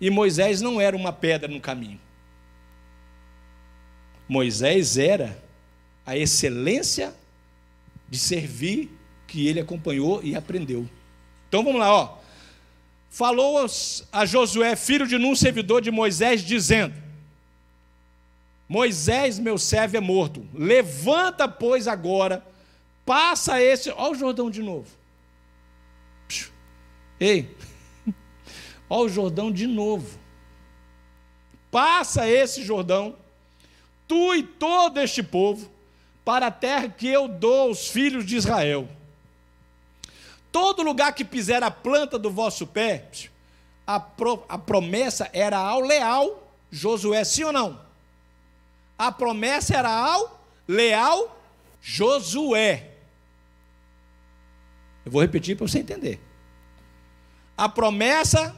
E Moisés não era uma pedra no caminho. Moisés era a excelência de servir que ele acompanhou e aprendeu. Então vamos lá, ó. Falou a Josué, filho de Num, servidor de Moisés, dizendo: Moisés, meu servo, é morto. Levanta, pois, agora, passa esse. Olha o Jordão de novo. Ei, [laughs] olha o Jordão de novo. Passa esse Jordão, tu e todo este povo, para a terra que eu dou aos filhos de Israel Todo lugar que piser a planta do vosso pé, a, pro, a promessa era ao leal Josué, sim ou não? A promessa era ao leal Josué. Eu vou repetir para você entender. A promessa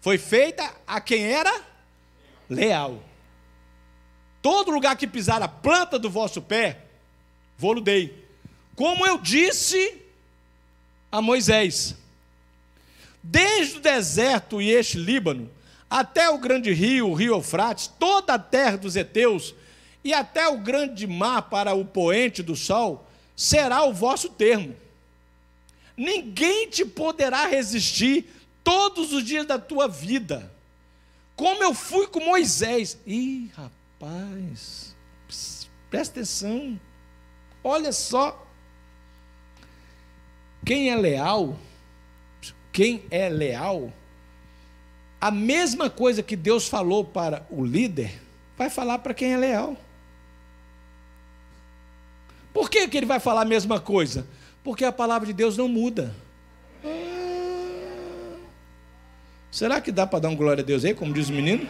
foi feita a quem era leal. Todo lugar que pisar a planta do vosso pé, vou-lo dei. Como eu disse a Moisés. Desde o deserto e este Líbano, até o grande rio, o rio Eufrates, toda a terra dos heteus, e até o grande mar para o poente do sol, será o vosso termo. Ninguém te poderá resistir todos os dias da tua vida. Como eu fui com Moisés. Ih, rapaz, presta atenção. Olha só. Quem é leal, quem é leal, a mesma coisa que Deus falou para o líder, vai falar para quem é leal. Por que, que ele vai falar a mesma coisa? Porque a palavra de Deus não muda. Ah, será que dá para dar um glória a Deus aí, como diz o menino?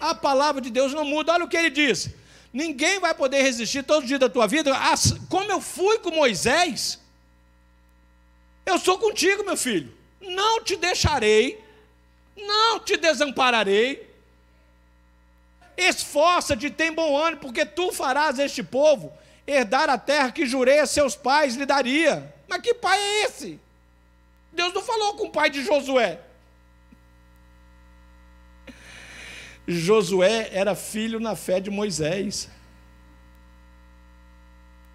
A palavra de Deus não muda. Olha o que ele diz. Ninguém vai poder resistir todos os dias da tua vida. Como eu fui com Moisés, eu sou contigo, meu filho. Não te deixarei, não te desampararei. Esforça-te, tem bom ânimo, porque tu farás este povo herdar a terra que jurei a seus pais lhe daria. Mas que pai é esse? Deus não falou com o pai de Josué. Josué era filho na fé de Moisés.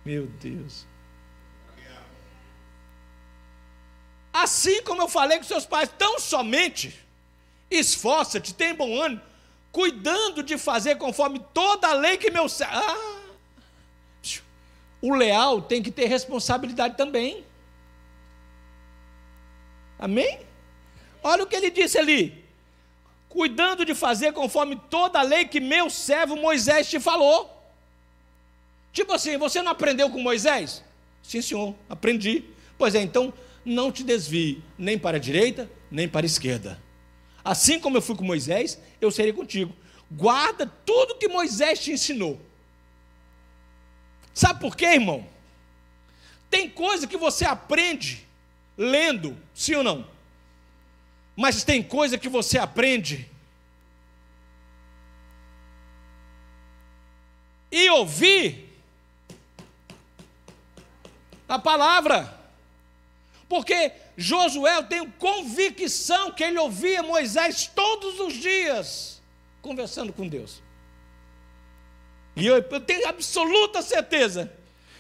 Meu Deus. Assim como eu falei com seus pais, tão somente esforça-te, tem bom ânimo, cuidando de fazer conforme toda a lei que meu ah, o leal tem que ter responsabilidade também. Amém? Olha o que ele disse ali. Cuidando de fazer conforme toda a lei que meu servo Moisés te falou. Tipo assim, você não aprendeu com Moisés? Sim, senhor, aprendi. Pois é, então não te desvie nem para a direita, nem para a esquerda. Assim como eu fui com Moisés, eu serei contigo. Guarda tudo que Moisés te ensinou. Sabe por quê, irmão? Tem coisa que você aprende lendo, sim ou não? Mas tem coisa que você aprende e ouvir a palavra. Porque Josué, eu tenho convicção que ele ouvia Moisés todos os dias conversando com Deus. E eu, eu tenho absoluta certeza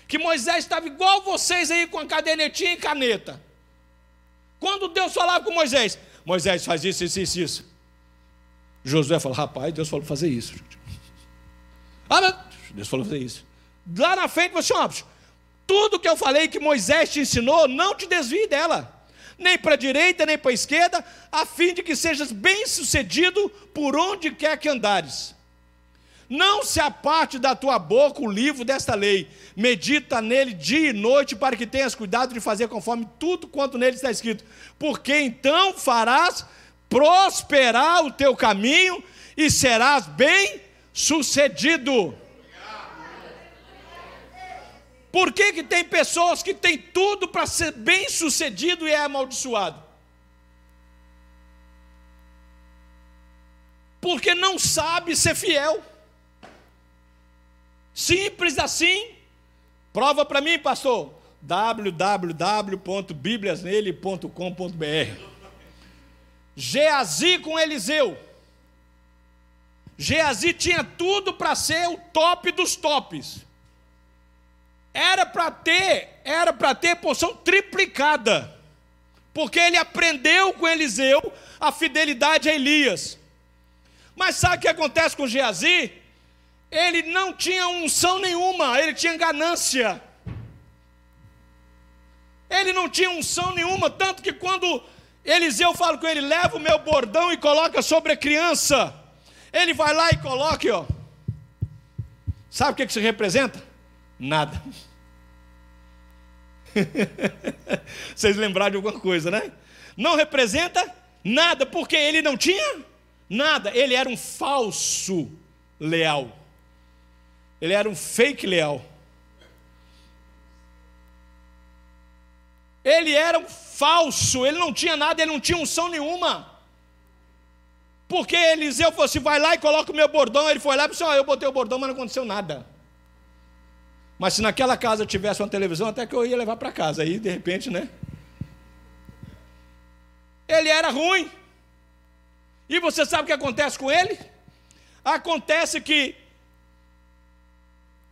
que Moisés estava igual vocês aí com a cadernetinha e caneta. Quando Deus falava com Moisés, Moisés faz isso, isso, isso, isso. Josué falou, rapaz, Deus falou fazer isso. Ah, Deus falou fazer isso. Lá na frente, você, ó, tudo que eu falei que Moisés te ensinou, não te desvie dela. Nem para a direita, nem para a esquerda, a fim de que sejas bem sucedido por onde quer que andares. Não se aparte da tua boca o livro desta lei, medita nele dia e noite, para que tenhas cuidado de fazer conforme tudo quanto nele está escrito, porque então farás prosperar o teu caminho e serás bem sucedido. Por que, que tem pessoas que têm tudo para ser bem sucedido e é amaldiçoado? Porque não sabe ser fiel. Simples assim. Prova para mim, pastor. www.bibliasnele.com.br Geazi com Eliseu. Geazi tinha tudo para ser o top dos tops. Era para ter, era para ter porção triplicada. Porque ele aprendeu com Eliseu a fidelidade a Elias. Mas sabe o que acontece com Geazi? Ele não tinha unção nenhuma, ele tinha ganância. Ele não tinha unção nenhuma, tanto que quando Eliseu fala com ele: leva o meu bordão e coloca sobre a criança. Ele vai lá e coloca, ó. Sabe o que isso representa? Nada. [laughs] Vocês lembraram de alguma coisa, né? Não representa nada, porque ele não tinha nada. Ele era um falso leal. Ele era um fake leal. Ele era um falso, ele não tinha nada, ele não tinha unção nenhuma. Porque Eliseu falou assim: vai lá e coloca o meu bordão. Ele foi lá e disse: oh, eu botei o bordão, mas não aconteceu nada. Mas se naquela casa tivesse uma televisão, até que eu ia levar para casa. Aí, de repente, né? Ele era ruim. E você sabe o que acontece com ele? Acontece que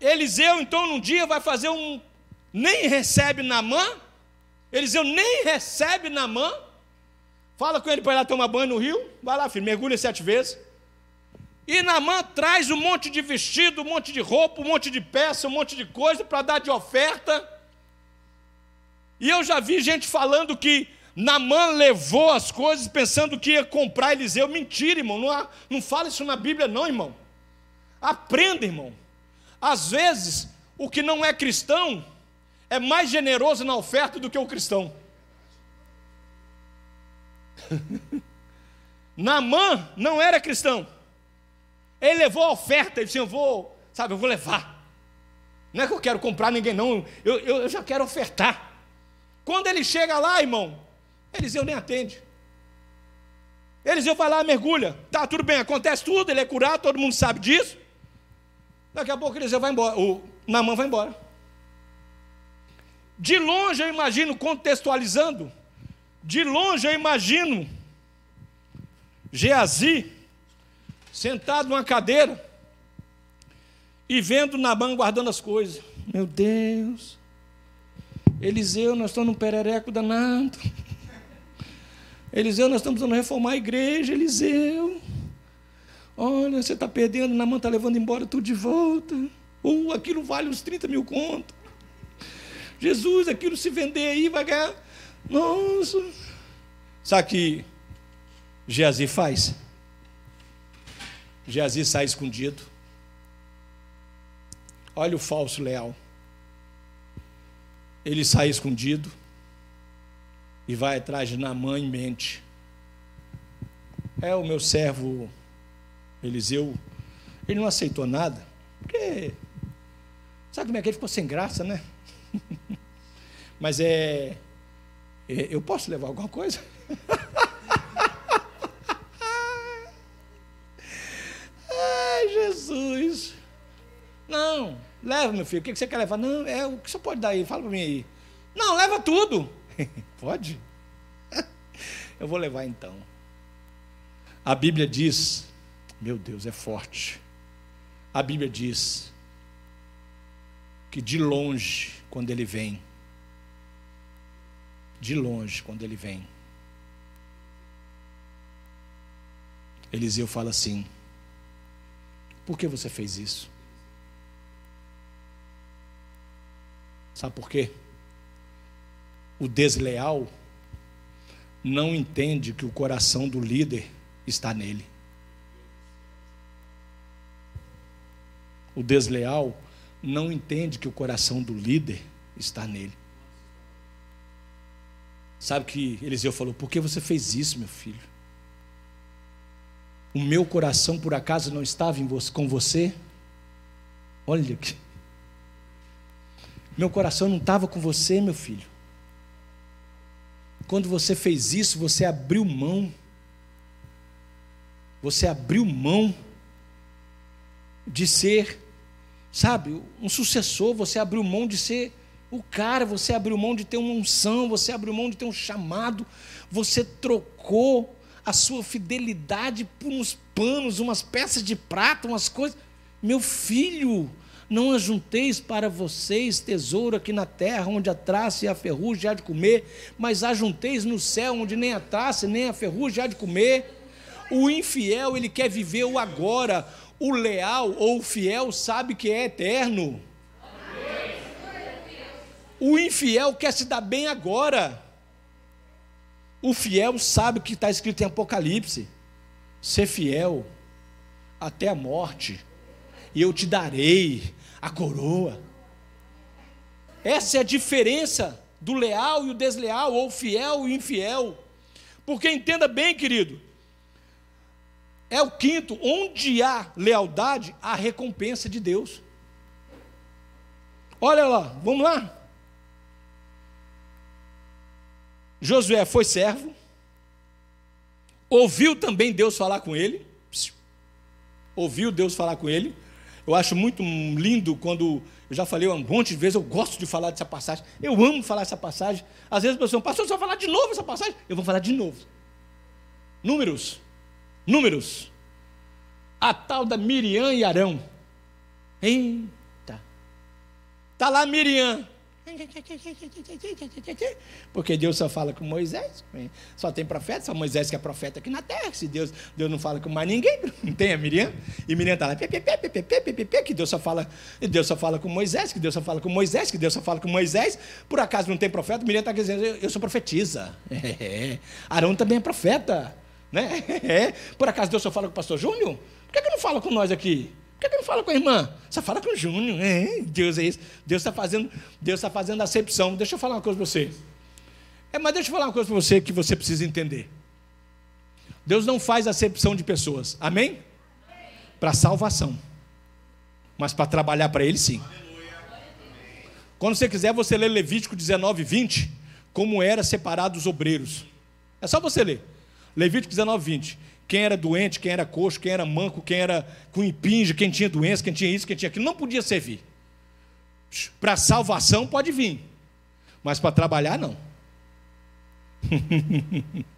Eliseu, então, num dia vai fazer um. Nem recebe na mão Eliseu nem recebe na mão. Fala com ele para ir lá tomar banho no rio. Vai lá, filho, mergulha sete vezes. E Namã traz um monte de vestido, um monte de roupa, um monte de peça, um monte de coisa para dar de oferta. E eu já vi gente falando que Namã levou as coisas pensando que ia comprar Eliseu. Mentira, irmão. Não, há, não fala isso na Bíblia, não, irmão. Aprenda, irmão. Às vezes, o que não é cristão é mais generoso na oferta do que o cristão. [laughs] Namã não era cristão. Ele levou a oferta, ele disse: Eu vou, sabe, eu vou levar. Não é que eu quero comprar ninguém, não. Eu, eu, eu já quero ofertar. Quando ele chega lá, irmão, Eliseu nem atende. Eliseu vai lá, mergulha. Tá, tudo bem, acontece tudo, ele é curado, todo mundo sabe disso. Daqui a pouco Eliseu vai embora, o Namã vai embora. De longe eu imagino, contextualizando, de longe eu imagino Geazi sentado numa cadeira e vendo Nabã guardando as coisas. Meu Deus, Eliseu, nós estamos num perereco danado. Eliseu, nós estamos precisando reformar a igreja, Eliseu. Olha, você está perdendo, Namã está levando embora tudo de volta. Uh, aquilo vale uns 30 mil contos. Jesus, aquilo se vender aí vai ganhar. Nossa. Sabe o que Geazi faz? Geazi sai escondido. Olha o falso leal. Ele sai escondido e vai atrás de Namã em mente. É o meu servo Eliseu. Ele não aceitou nada, porque sabe como é que ele ficou sem graça, né? [laughs] Mas é, é. Eu posso levar alguma coisa? [laughs] Ai, Jesus. Não, leva, meu filho. O que você quer levar? Não, é o que você pode dar aí. Fala para mim aí. Não, leva tudo. [laughs] Pode? Eu vou levar então. A Bíblia diz, meu Deus, é forte. A Bíblia diz que de longe, quando ele vem, de longe, quando ele vem, Eliseu fala assim: Por que você fez isso? Sabe por quê? O desleal não entende que o coração do líder está nele. O desleal não entende que o coração do líder está nele. Sabe que Eliseu falou: Por que você fez isso, meu filho? O meu coração por acaso não estava você, com você? Olha aqui. Meu coração não estava com você, meu filho. Quando você fez isso, você abriu mão. Você abriu mão de ser, sabe, um sucessor, você abriu mão de ser o cara, você abriu mão de ter uma unção, você abriu mão de ter um chamado, você trocou a sua fidelidade por uns panos, umas peças de prata, umas coisas. Meu filho, não ajunteis para vocês tesouro aqui na terra, onde a traça e a ferrugem há de comer, mas ajunteis no céu, onde nem a traça nem a ferrugem há de comer. O infiel, ele quer viver o agora, o leal ou o fiel sabe que é eterno. O infiel quer se dar bem agora. O fiel sabe que está escrito em Apocalipse: ser fiel até a morte, e eu te darei a coroa. Essa é a diferença do leal e o desleal, ou fiel e infiel. Porque entenda bem, querido, é o quinto, onde há lealdade, há recompensa de Deus. Olha lá, vamos lá. Josué foi servo, ouviu também Deus falar com ele, ouviu Deus falar com ele. Eu acho muito lindo quando, eu já falei um monte de vezes, eu gosto de falar dessa passagem, eu amo falar essa passagem. Às vezes a pessoa, pastor, você vai falar de novo essa passagem? Eu vou falar de novo. Números Números. A tal da Miriam e Arão. Eita. Está lá Miriam. Porque Deus só fala com Moisés. Só tem profeta, só Moisés que é profeta aqui na terra. Se Deus, Deus não fala com mais ninguém, [laughs] não tem a Miriam. E Miriam está lá, que Deus só fala, Deus só fala com Moisés, que Deus só fala com Moisés, que Deus só fala com Moisés. Por acaso não tem profeta? Miriam está dizendo, eu sou profetisa. [laughs] É. Arão também é profeta. Né? [laughs] É. Por acaso Deus só fala com o pastor Júnior? Por que, que não fala com nós aqui? Por que, que não fala com a irmã? Só fala com o Júnior. É, Deus é isso. Deus está fazendo, Deus está fazendo acepção. Deixa eu falar uma coisa para você. É, mas deixa eu falar uma coisa para você que você precisa entender. Deus não faz acepção de pessoas. Amém? Para salvação. Mas para trabalhar para Ele, sim. Quando você quiser, você lê Levítico 19, 20, como era separado os obreiros. É só você ler. Levítico 19, 20. Quem era doente, quem era coxo, quem era manco, quem era com impinge, quem tinha doença, quem tinha isso, quem tinha aquilo, não podia servir. Para salvação pode vir, mas para trabalhar não. [laughs]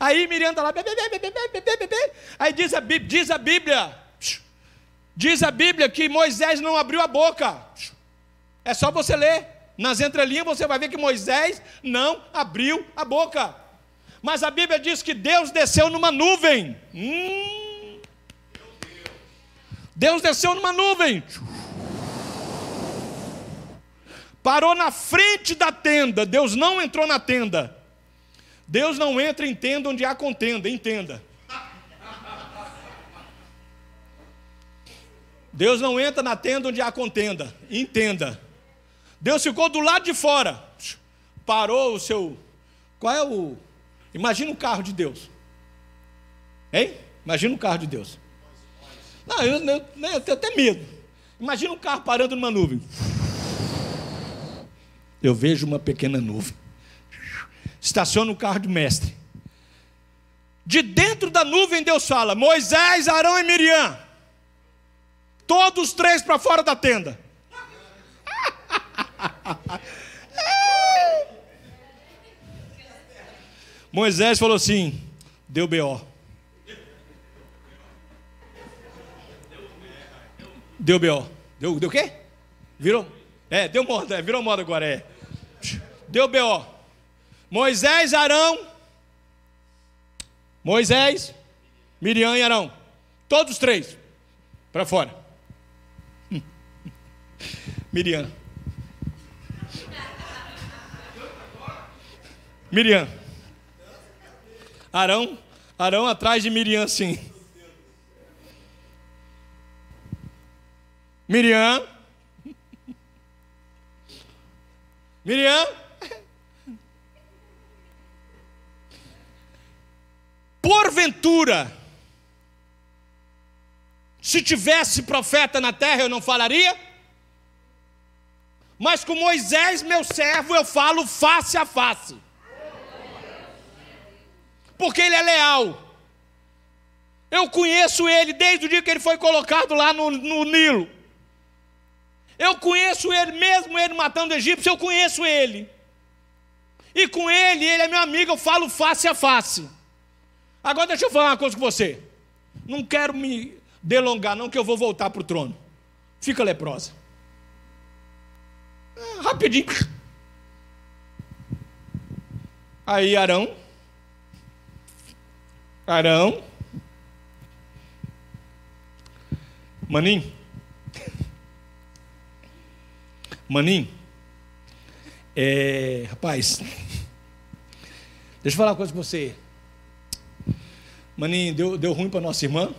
Aí Miriam está lá, bebê, bebê, bebê, bebê, bebê. aí diz a, Bíblia, diz a Bíblia, diz a Bíblia que Moisés não abriu a boca. É só você ler. Nas entrelinhas você vai ver que Moisés não abriu a boca. Mas a Bíblia diz que Deus desceu numa nuvem. Hum. Deus desceu numa nuvem. Parou na frente da tenda. Deus não entrou na tenda. Deus não entra em tenda onde há contenda, entenda. Deus não entra na tenda onde há contenda, entenda. Deus ficou do lado de fora, parou o seu. Qual é o Imagina um carro de Deus. Hein? Imagina um carro de Deus. Não, eu, eu, eu tenho até medo. Imagina um carro parando numa nuvem. Eu vejo uma pequena nuvem. Estaciona o carro do mestre. De dentro da nuvem Deus fala: Moisés, Arão e Miriam. Todos três para fora da tenda. [laughs] Moisés falou assim: deu B.O. Deu B.O. Deu, deu o quê? Virou. É, deu moda, é, virou moda agora, é. Deu B.O. Moisés, Arão. Moisés, Miriam e Arão. Todos três. Para fora. [laughs] Miriam. Miriam. Arão, Arão atrás de Miriam sim. Miriam. Miriam. Porventura, se tivesse profeta na terra, eu não falaria? Mas com Moisés, meu servo, eu falo face a face porque ele é leal. Eu conheço ele desde o dia que ele foi colocado lá no, no Nilo. Eu conheço ele, mesmo ele matando egípcio, eu conheço ele. E com ele, ele é meu amigo, eu falo face a face. Agora deixa eu falar uma coisa com você. Não quero me delongar, não, que eu vou voltar para o trono. Fica leprosa. Ah, rapidinho. Aí Arão Arão. Manim. Manim. É, rapaz. Deixa eu falar uma coisa com você. Maninho, deu, deu ruim para nossa irmã.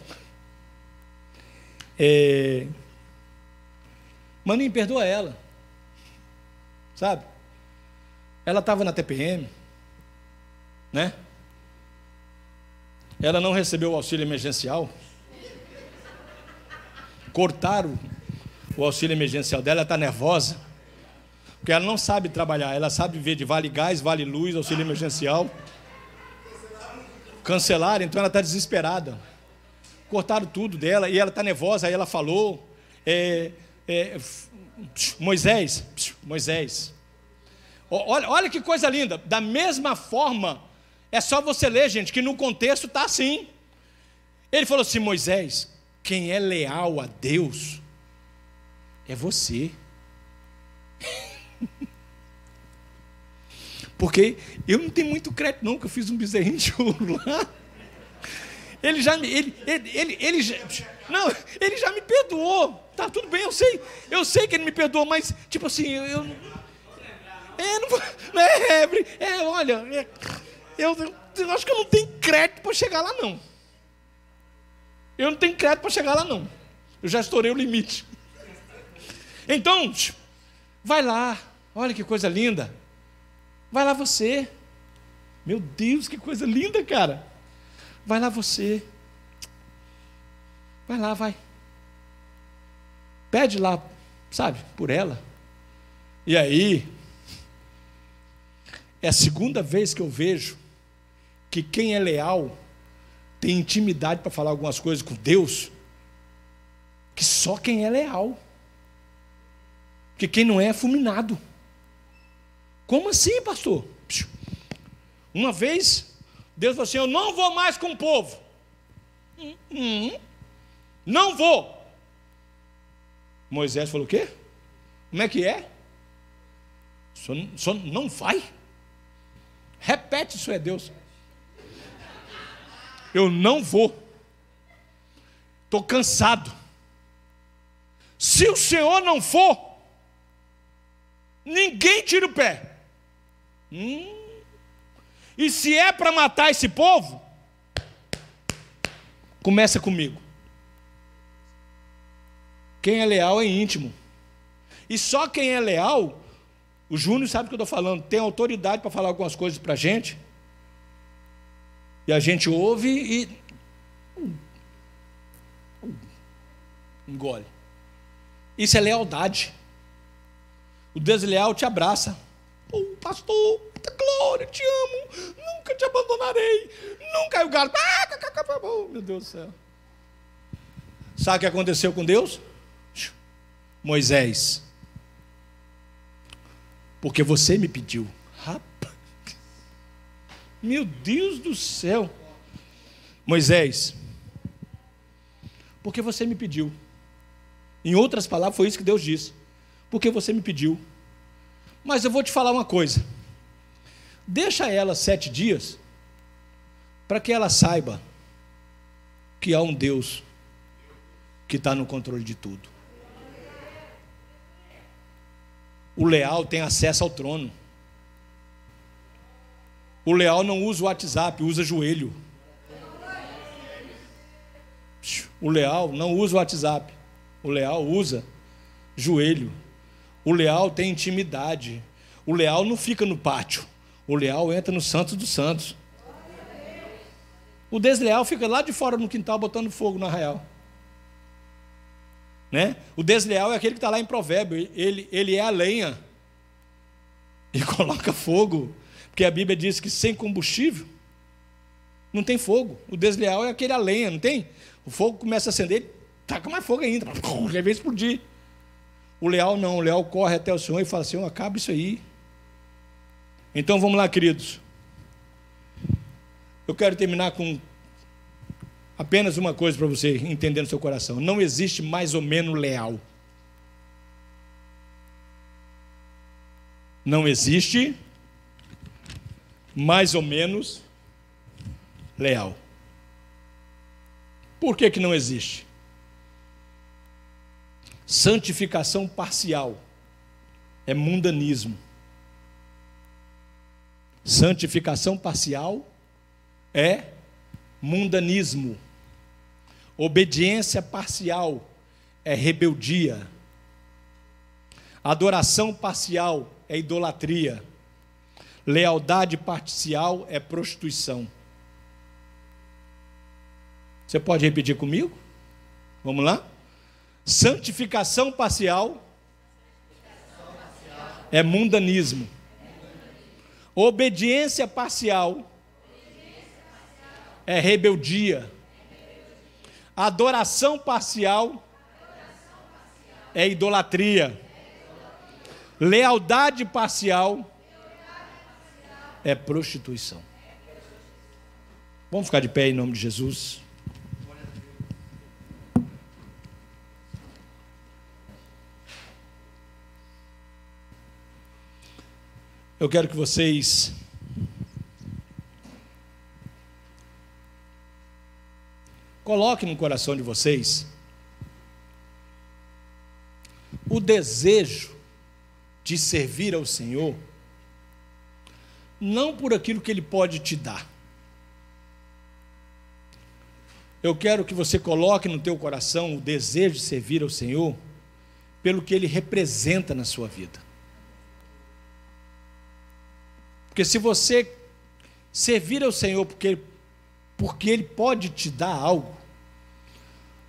É... Perdoa ela. Sabe? Ela estava na TPM. Né? Ela não recebeu o auxílio emergencial. Cortaram o auxílio emergencial dela, ela está nervosa. Porque ela não sabe trabalhar, ela sabe viver de vale gás, vale luz, auxílio emergencial. Cancelaram, então ela está desesperada. Cortaram tudo dela e ela está nervosa, aí ela falou. É, é, Moisés, Moisés. Olha, olha que coisa linda. Da mesma forma é só você ler, gente, que no contexto está assim. Ele falou assim: Moisés, quem é leal a Deus é você. [laughs] Porque eu não tenho muito crédito, não, que eu fiz um bezerrinho de ouro lá. Ele já me. Ele, ele, ele, ele já, não, ele já me perdoou. Tá tudo bem, eu sei. Eu sei que ele me perdoou, mas, tipo assim, eu. eu é, não, [laughs] é, é, é olha. É, eu, eu acho que eu não tenho crédito para chegar lá, não. Eu não tenho crédito para chegar lá, não. Eu já estourei o limite. Então, vai lá. Olha que coisa linda. Vai lá você. Meu Deus, que coisa linda, cara. Vai lá você. Vai lá, vai. Pede lá, sabe, por ela. E aí, é a segunda vez que eu vejo que quem é leal tem intimidade para falar algumas coisas com Deus, que só quem é leal. Que quem não é é fulminado. Como assim, pastor? Uma vez, Deus falou assim: Eu não vou mais com o povo. Hum, hum, não vou. Moisés falou: O quê? Como é que é? Só, não vai? Repete isso é Deus. Eu não vou. Estou cansado. Se o Senhor não for, ninguém tira o pé. Hum. E se é para matar esse povo, começa comigo. Quem é leal é íntimo. E só quem é leal, o Júnior sabe o que eu estou falando, tem autoridade para falar algumas coisas para a gente. E a gente ouve e. Engole. Isso é lealdade. O desleal te abraça. Oh, pastor, glória, te amo. Nunca te abandonarei. Nunca. O galo. Oh, meu Deus do céu. Sabe o que aconteceu com Deus? Moisés. Porque você me pediu. Meu Deus do céu. Moisés, porque você me pediu. Em outras palavras, foi isso que Deus disse. Porque você me pediu. Mas eu vou te falar uma coisa. Deixa ela sete dias para que ela saiba que há um Deus que está no controle de tudo. O leal tem acesso ao trono. O leal não usa o WhatsApp, usa joelho. O leal não usa o WhatsApp. O leal usa joelho. O leal tem intimidade. O leal não fica no pátio. O leal entra no Santos dos Santos. O desleal fica lá de fora no quintal botando fogo no arraial. Né? O desleal é aquele que está lá em provérbio. Ele, ele é a lenha. E [laughs] coloca fogo. Porque a Bíblia diz que sem combustível não tem fogo. O desleal é aquele a lenha, não tem? O fogo começa a acender, taca mais fogo ainda, [laughs] já vem explodir. O leal não, o leal corre até o Senhor e fala: Senhor, acaba isso aí. Então vamos lá, queridos. Eu quero terminar com apenas uma coisa para você entender no seu coração: não existe mais ou menos leal. Não existe mais ou menos leal. Por que, que não existe? Santificação parcial é mundanismo. Santificação parcial é mundanismo. Obediência parcial é rebeldia. Adoração parcial é idolatria. Lealdade parcial é prostituição. Você pode repetir comigo? Vamos lá? Santificação parcial é mundanismo. Obediência parcial é rebeldia. Adoração parcial é idolatria. Lealdade parcial é prostituição. Vamos ficar de pé em nome de Jesus. Eu quero que vocês coloquem no coração de vocês o desejo de servir ao Senhor, não por aquilo que Ele pode te dar. Eu quero que você coloque no teu coração o desejo de servir ao Senhor pelo que Ele representa na sua vida. Porque se você servir ao Senhor porque, porque Ele pode te dar algo,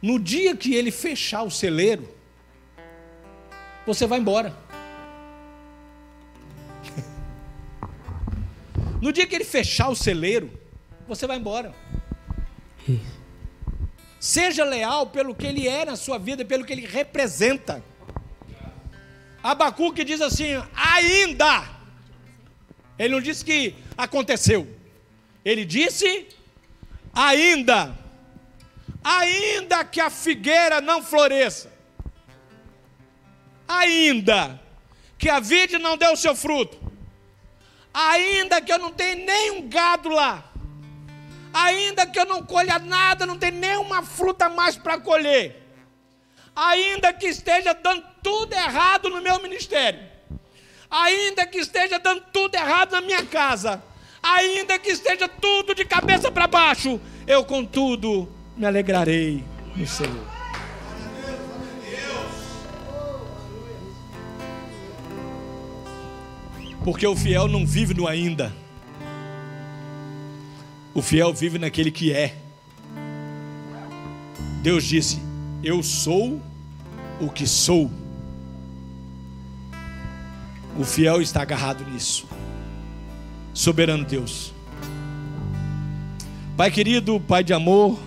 no dia que Ele fechar o celeiro, você vai embora. No dia que Ele fechar o celeiro, você vai embora. Seja leal pelo que Ele é na sua vida, pelo que Ele representa. Abacuque diz assim: ainda ele não disse que aconteceu. Ele disse ainda. Ainda que a figueira não floresça. Ainda que a vide não dê o seu fruto. Ainda que eu não tenha nenhum gado lá. Ainda que eu não colha nada, não tenha nenhuma fruta mais para colher. Ainda que esteja dando tudo errado no meu ministério ainda que esteja dando tudo errado na minha casa, ainda que esteja tudo de cabeça para baixo, eu contudo me alegrarei no Senhor. Porque o fiel não vive no ainda. O fiel vive naquele que é. Deus disse: Eu sou o que sou. O fiel está agarrado nisso. Soberano Deus. Pai querido, Pai de amor,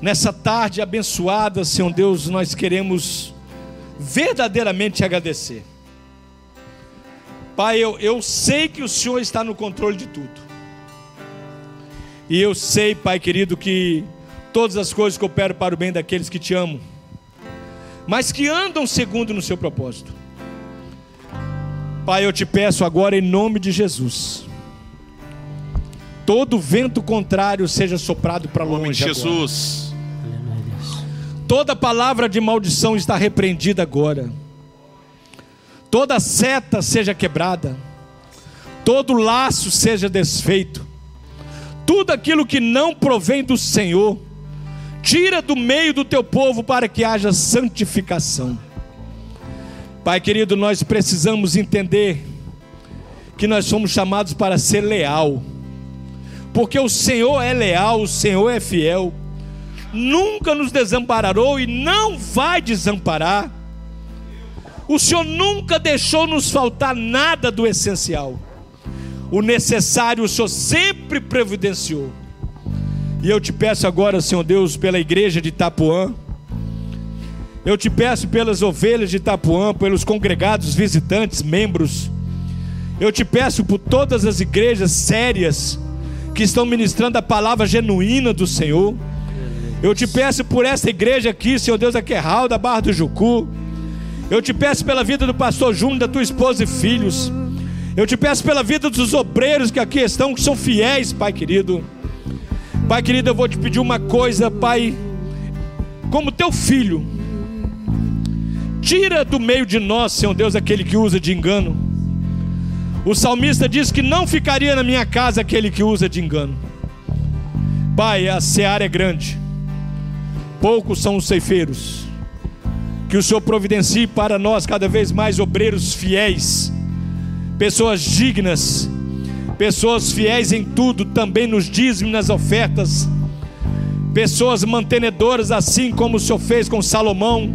nessa tarde abençoada, Senhor Deus, nós queremos verdadeiramente te agradecer. Pai, eu, eu sei que o Senhor está no controle de tudo. E eu sei, Pai querido, que todas as coisas cooperam para o bem daqueles que te amam, mas que andam segundo no seu propósito. Pai, eu te peço agora em nome de Jesus. Todo vento contrário seja soprado para longe. Em nome de Jesus. Toda palavra de maldição está repreendida agora. Toda seta seja quebrada. Todo laço seja desfeito. Tudo aquilo que não provém do Senhor, tira do meio do teu povo para que haja santificação. Pai querido, nós precisamos entender que nós somos chamados para ser leal, porque o Senhor é leal, o Senhor é fiel, nunca nos desampararou e não vai desamparar. O Senhor nunca deixou nos faltar nada do essencial. O necessário o Senhor sempre providenciou. E eu te peço agora, Senhor Deus, pela igreja de Itapuã. Eu te peço pelas ovelhas de Itapuã, pelos congregados, visitantes, membros. Eu te peço por todas as igrejas sérias que estão ministrando a palavra genuína do Senhor. Eu te peço por essa igreja aqui, Senhor Deus, aqui é Raul da Barra do Jucu. Eu te peço pela vida do pastor Júnior, da tua esposa e filhos. Eu te peço pela vida dos obreiros que aqui estão, que são fiéis, Pai querido. Pai querido, eu vou te pedir uma coisa, Pai. Como teu filho, tira do meio de nós, Senhor Deus, aquele que usa de engano. O salmista diz que não ficaria na minha casa aquele que usa de engano. Pai, a seara é grande, poucos são os ceifeiros. Que o Senhor providencie para nós cada vez mais obreiros fiéis, pessoas dignas, pessoas fiéis em tudo, também nos dízimos, nas ofertas, pessoas mantenedoras, assim como o Senhor fez com Salomão,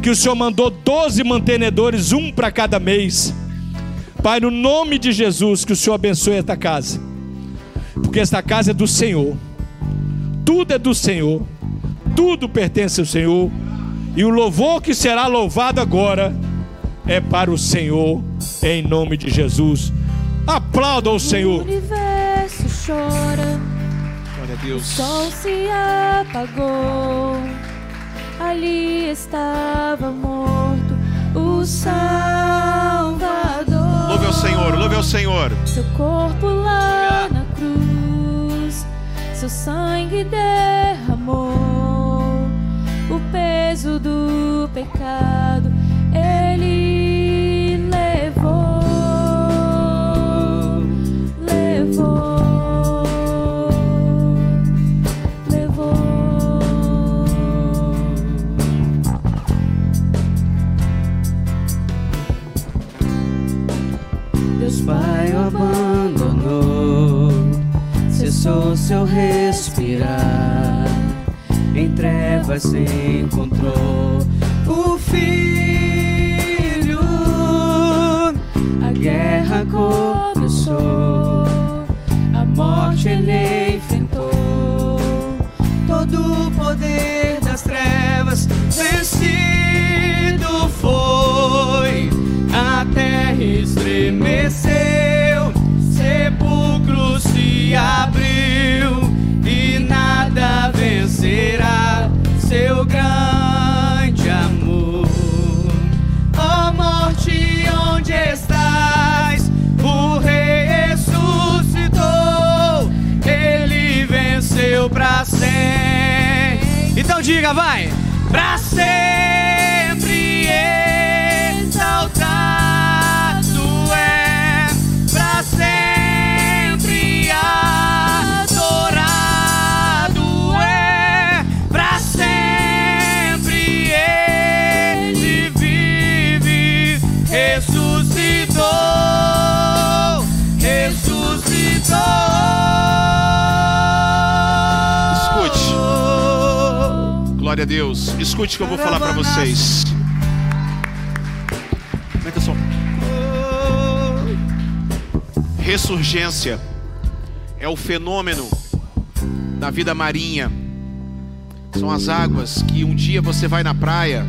que o Senhor mandou doze mantenedores, um para cada mês. Pai, no nome de Jesus, que o Senhor abençoe esta casa, porque esta casa é do Senhor, tudo é do Senhor, tudo pertence ao Senhor. E o louvor que será louvado agora é para o Senhor, em nome de Jesus. Aplauda o Senhor. O universo chora. Glória a Deus. O sol se apagou. Ali estava morto o Salvador. Louve ao Senhor, louve ao Senhor. Seu corpo lá na cruz, seu sangue derramou peso do pecado ele levou, levou, levou. Deus Pai o abandonou, cessou seu respirar trevas encontrou o filho. A guerra começou, a morte ele enfrentou. Todo o poder das trevas vencido foi. A terra estremeceu, Então diga, vai! Pra sempre Deus. Escute o que eu vou falar para vocês. Som. Ressurgência é o fenômeno da vida marinha. São as águas que um dia você vai na praia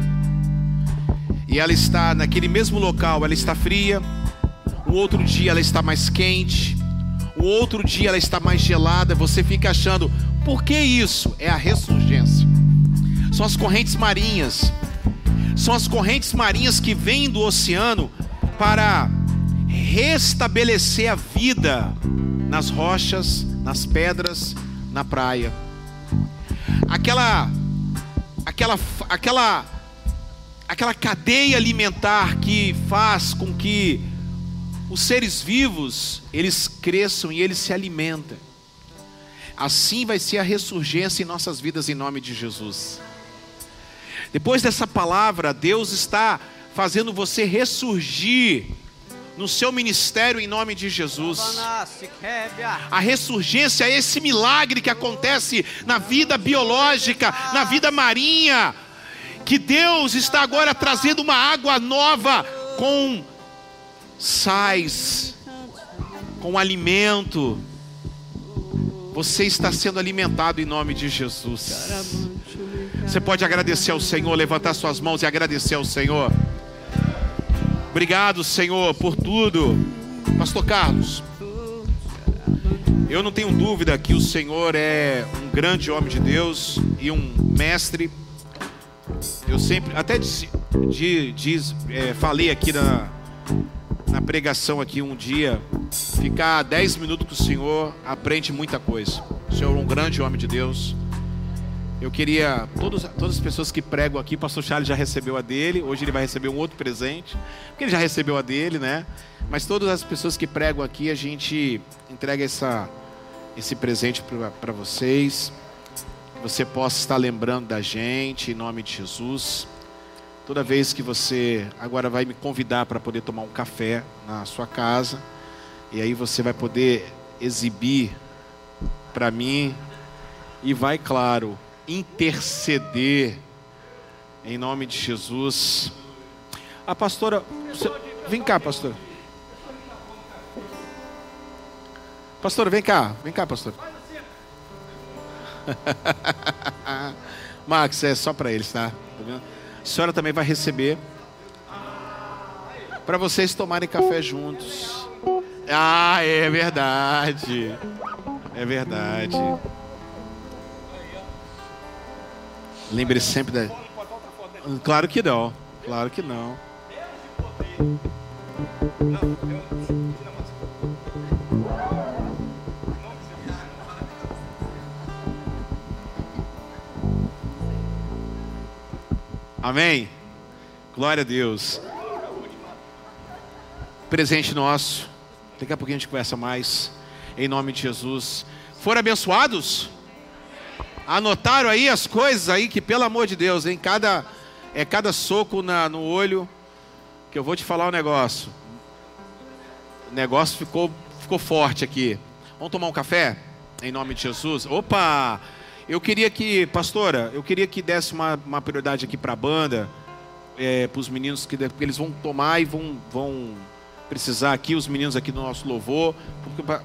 e ela está naquele mesmo local, ela está fria, um outro dia ela está mais quente, o outro dia ela está mais gelada. Você fica achando, por que isso? É a ressurgência. São as correntes marinhas. São as correntes marinhas que vêm do oceano para restabelecer a vida nas rochas, nas pedras, na praia. Aquela aquela aquela aquela cadeia alimentar que faz com que os seres vivos, eles cresçam e eles se alimentem. Assim vai ser a ressurgência em nossas vidas em nome de Jesus. Depois dessa palavra, Deus está fazendo você ressurgir no seu ministério em nome de Jesus. A ressurgência é esse milagre que acontece na vida biológica, na vida marinha, que Deus está agora trazendo uma água nova com sais, com alimento. Você está sendo alimentado em nome de Jesus. Você pode agradecer ao Senhor, levantar suas mãos e agradecer ao Senhor. Obrigado, Senhor, por tudo. Pastor Carlos, eu não tenho dúvida que o Senhor é um grande homem de Deus e um mestre. Eu sempre, até diz, diz é, falei aqui na, na pregação aqui um dia, ficar 10 minutos com o Senhor aprende muita coisa. O Senhor é um grande homem de Deus. Eu queria, todos, todas as pessoas que pregam aqui, o pastor Charles já recebeu a dele, hoje ele vai receber um outro presente, porque ele já recebeu a dele, né? Mas todas as pessoas que pregam aqui, a gente entrega essa, esse presente para vocês. Você possa estar lembrando da gente, em nome de Jesus. Toda vez que você agora vai me convidar para poder tomar um café na sua casa, e aí você vai poder exibir para mim, e vai, claro, interceder em nome de Jesus. A pastora, você, vem cá, pastora. Pastora, vem cá, vem cá, pastora. [laughs] Max, é só para eles, tá? tá a senhora também vai receber para vocês tomarem café juntos. Ah, é verdade. É verdade. Lembre sempre da. Claro que não. Claro que não. Amém? Glória a Deus. Presente nosso. Daqui a pouquinho a gente conversa mais. Em nome de Jesus. Foram abençoados? Anotaram aí as coisas aí que, pelo amor de Deus, em cada é cada soco na, no olho que eu vou te falar um negócio. O negócio ficou ficou forte aqui. Vamos tomar um café em nome de Jesus. Opa! Eu queria que, pastora, eu queria que desse uma, uma prioridade aqui para a banda, é, para os meninos que porque eles vão tomar e vão, vão precisar aqui, os meninos aqui do nosso louvor,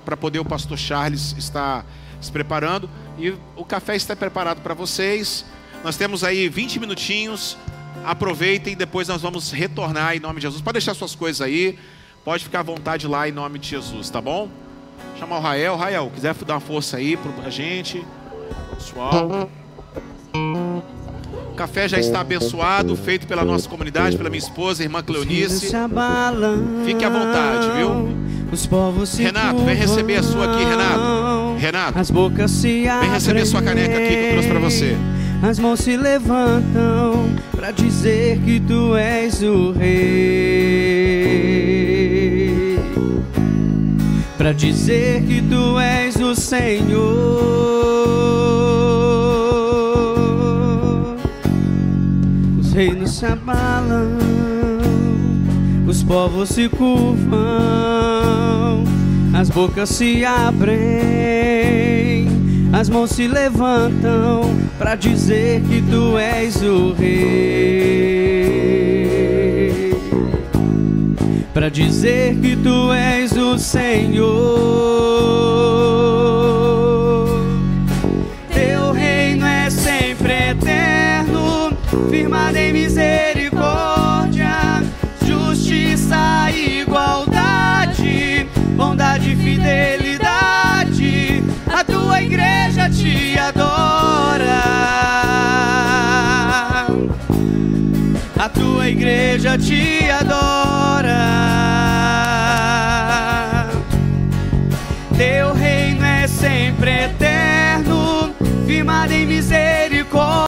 para poder o pastor Charles estar se preparando. E o café está preparado para vocês. Nós temos aí 20 minutinhos. Aproveitem, depois nós vamos retornar em nome de Jesus. Pode deixar suas coisas aí. Pode ficar à vontade lá em nome de Jesus, tá bom? Chamar o Rael. Rael, quiser dar uma força aí para a gente. Pessoal. O café já está abençoado, feito pela nossa comunidade, pela minha esposa, irmã Cleonice. Fique à vontade, viu? Renato, vem receber a sua aqui, Renato. Renato, as bocas se vem receber a sua caneca aqui que eu trouxe para você. As mãos se levantam para dizer que tu és o rei. Para dizer que tu és o Senhor. Os reinos se abalam, os povos se curvam, as bocas se abrem, as mãos se levantam para dizer que tu és o rei. Para dizer que tu és o Senhor. Firmado em misericórdia, justiça igualdade. de fidelidade. A tua igreja te adora. A tua igreja te adora.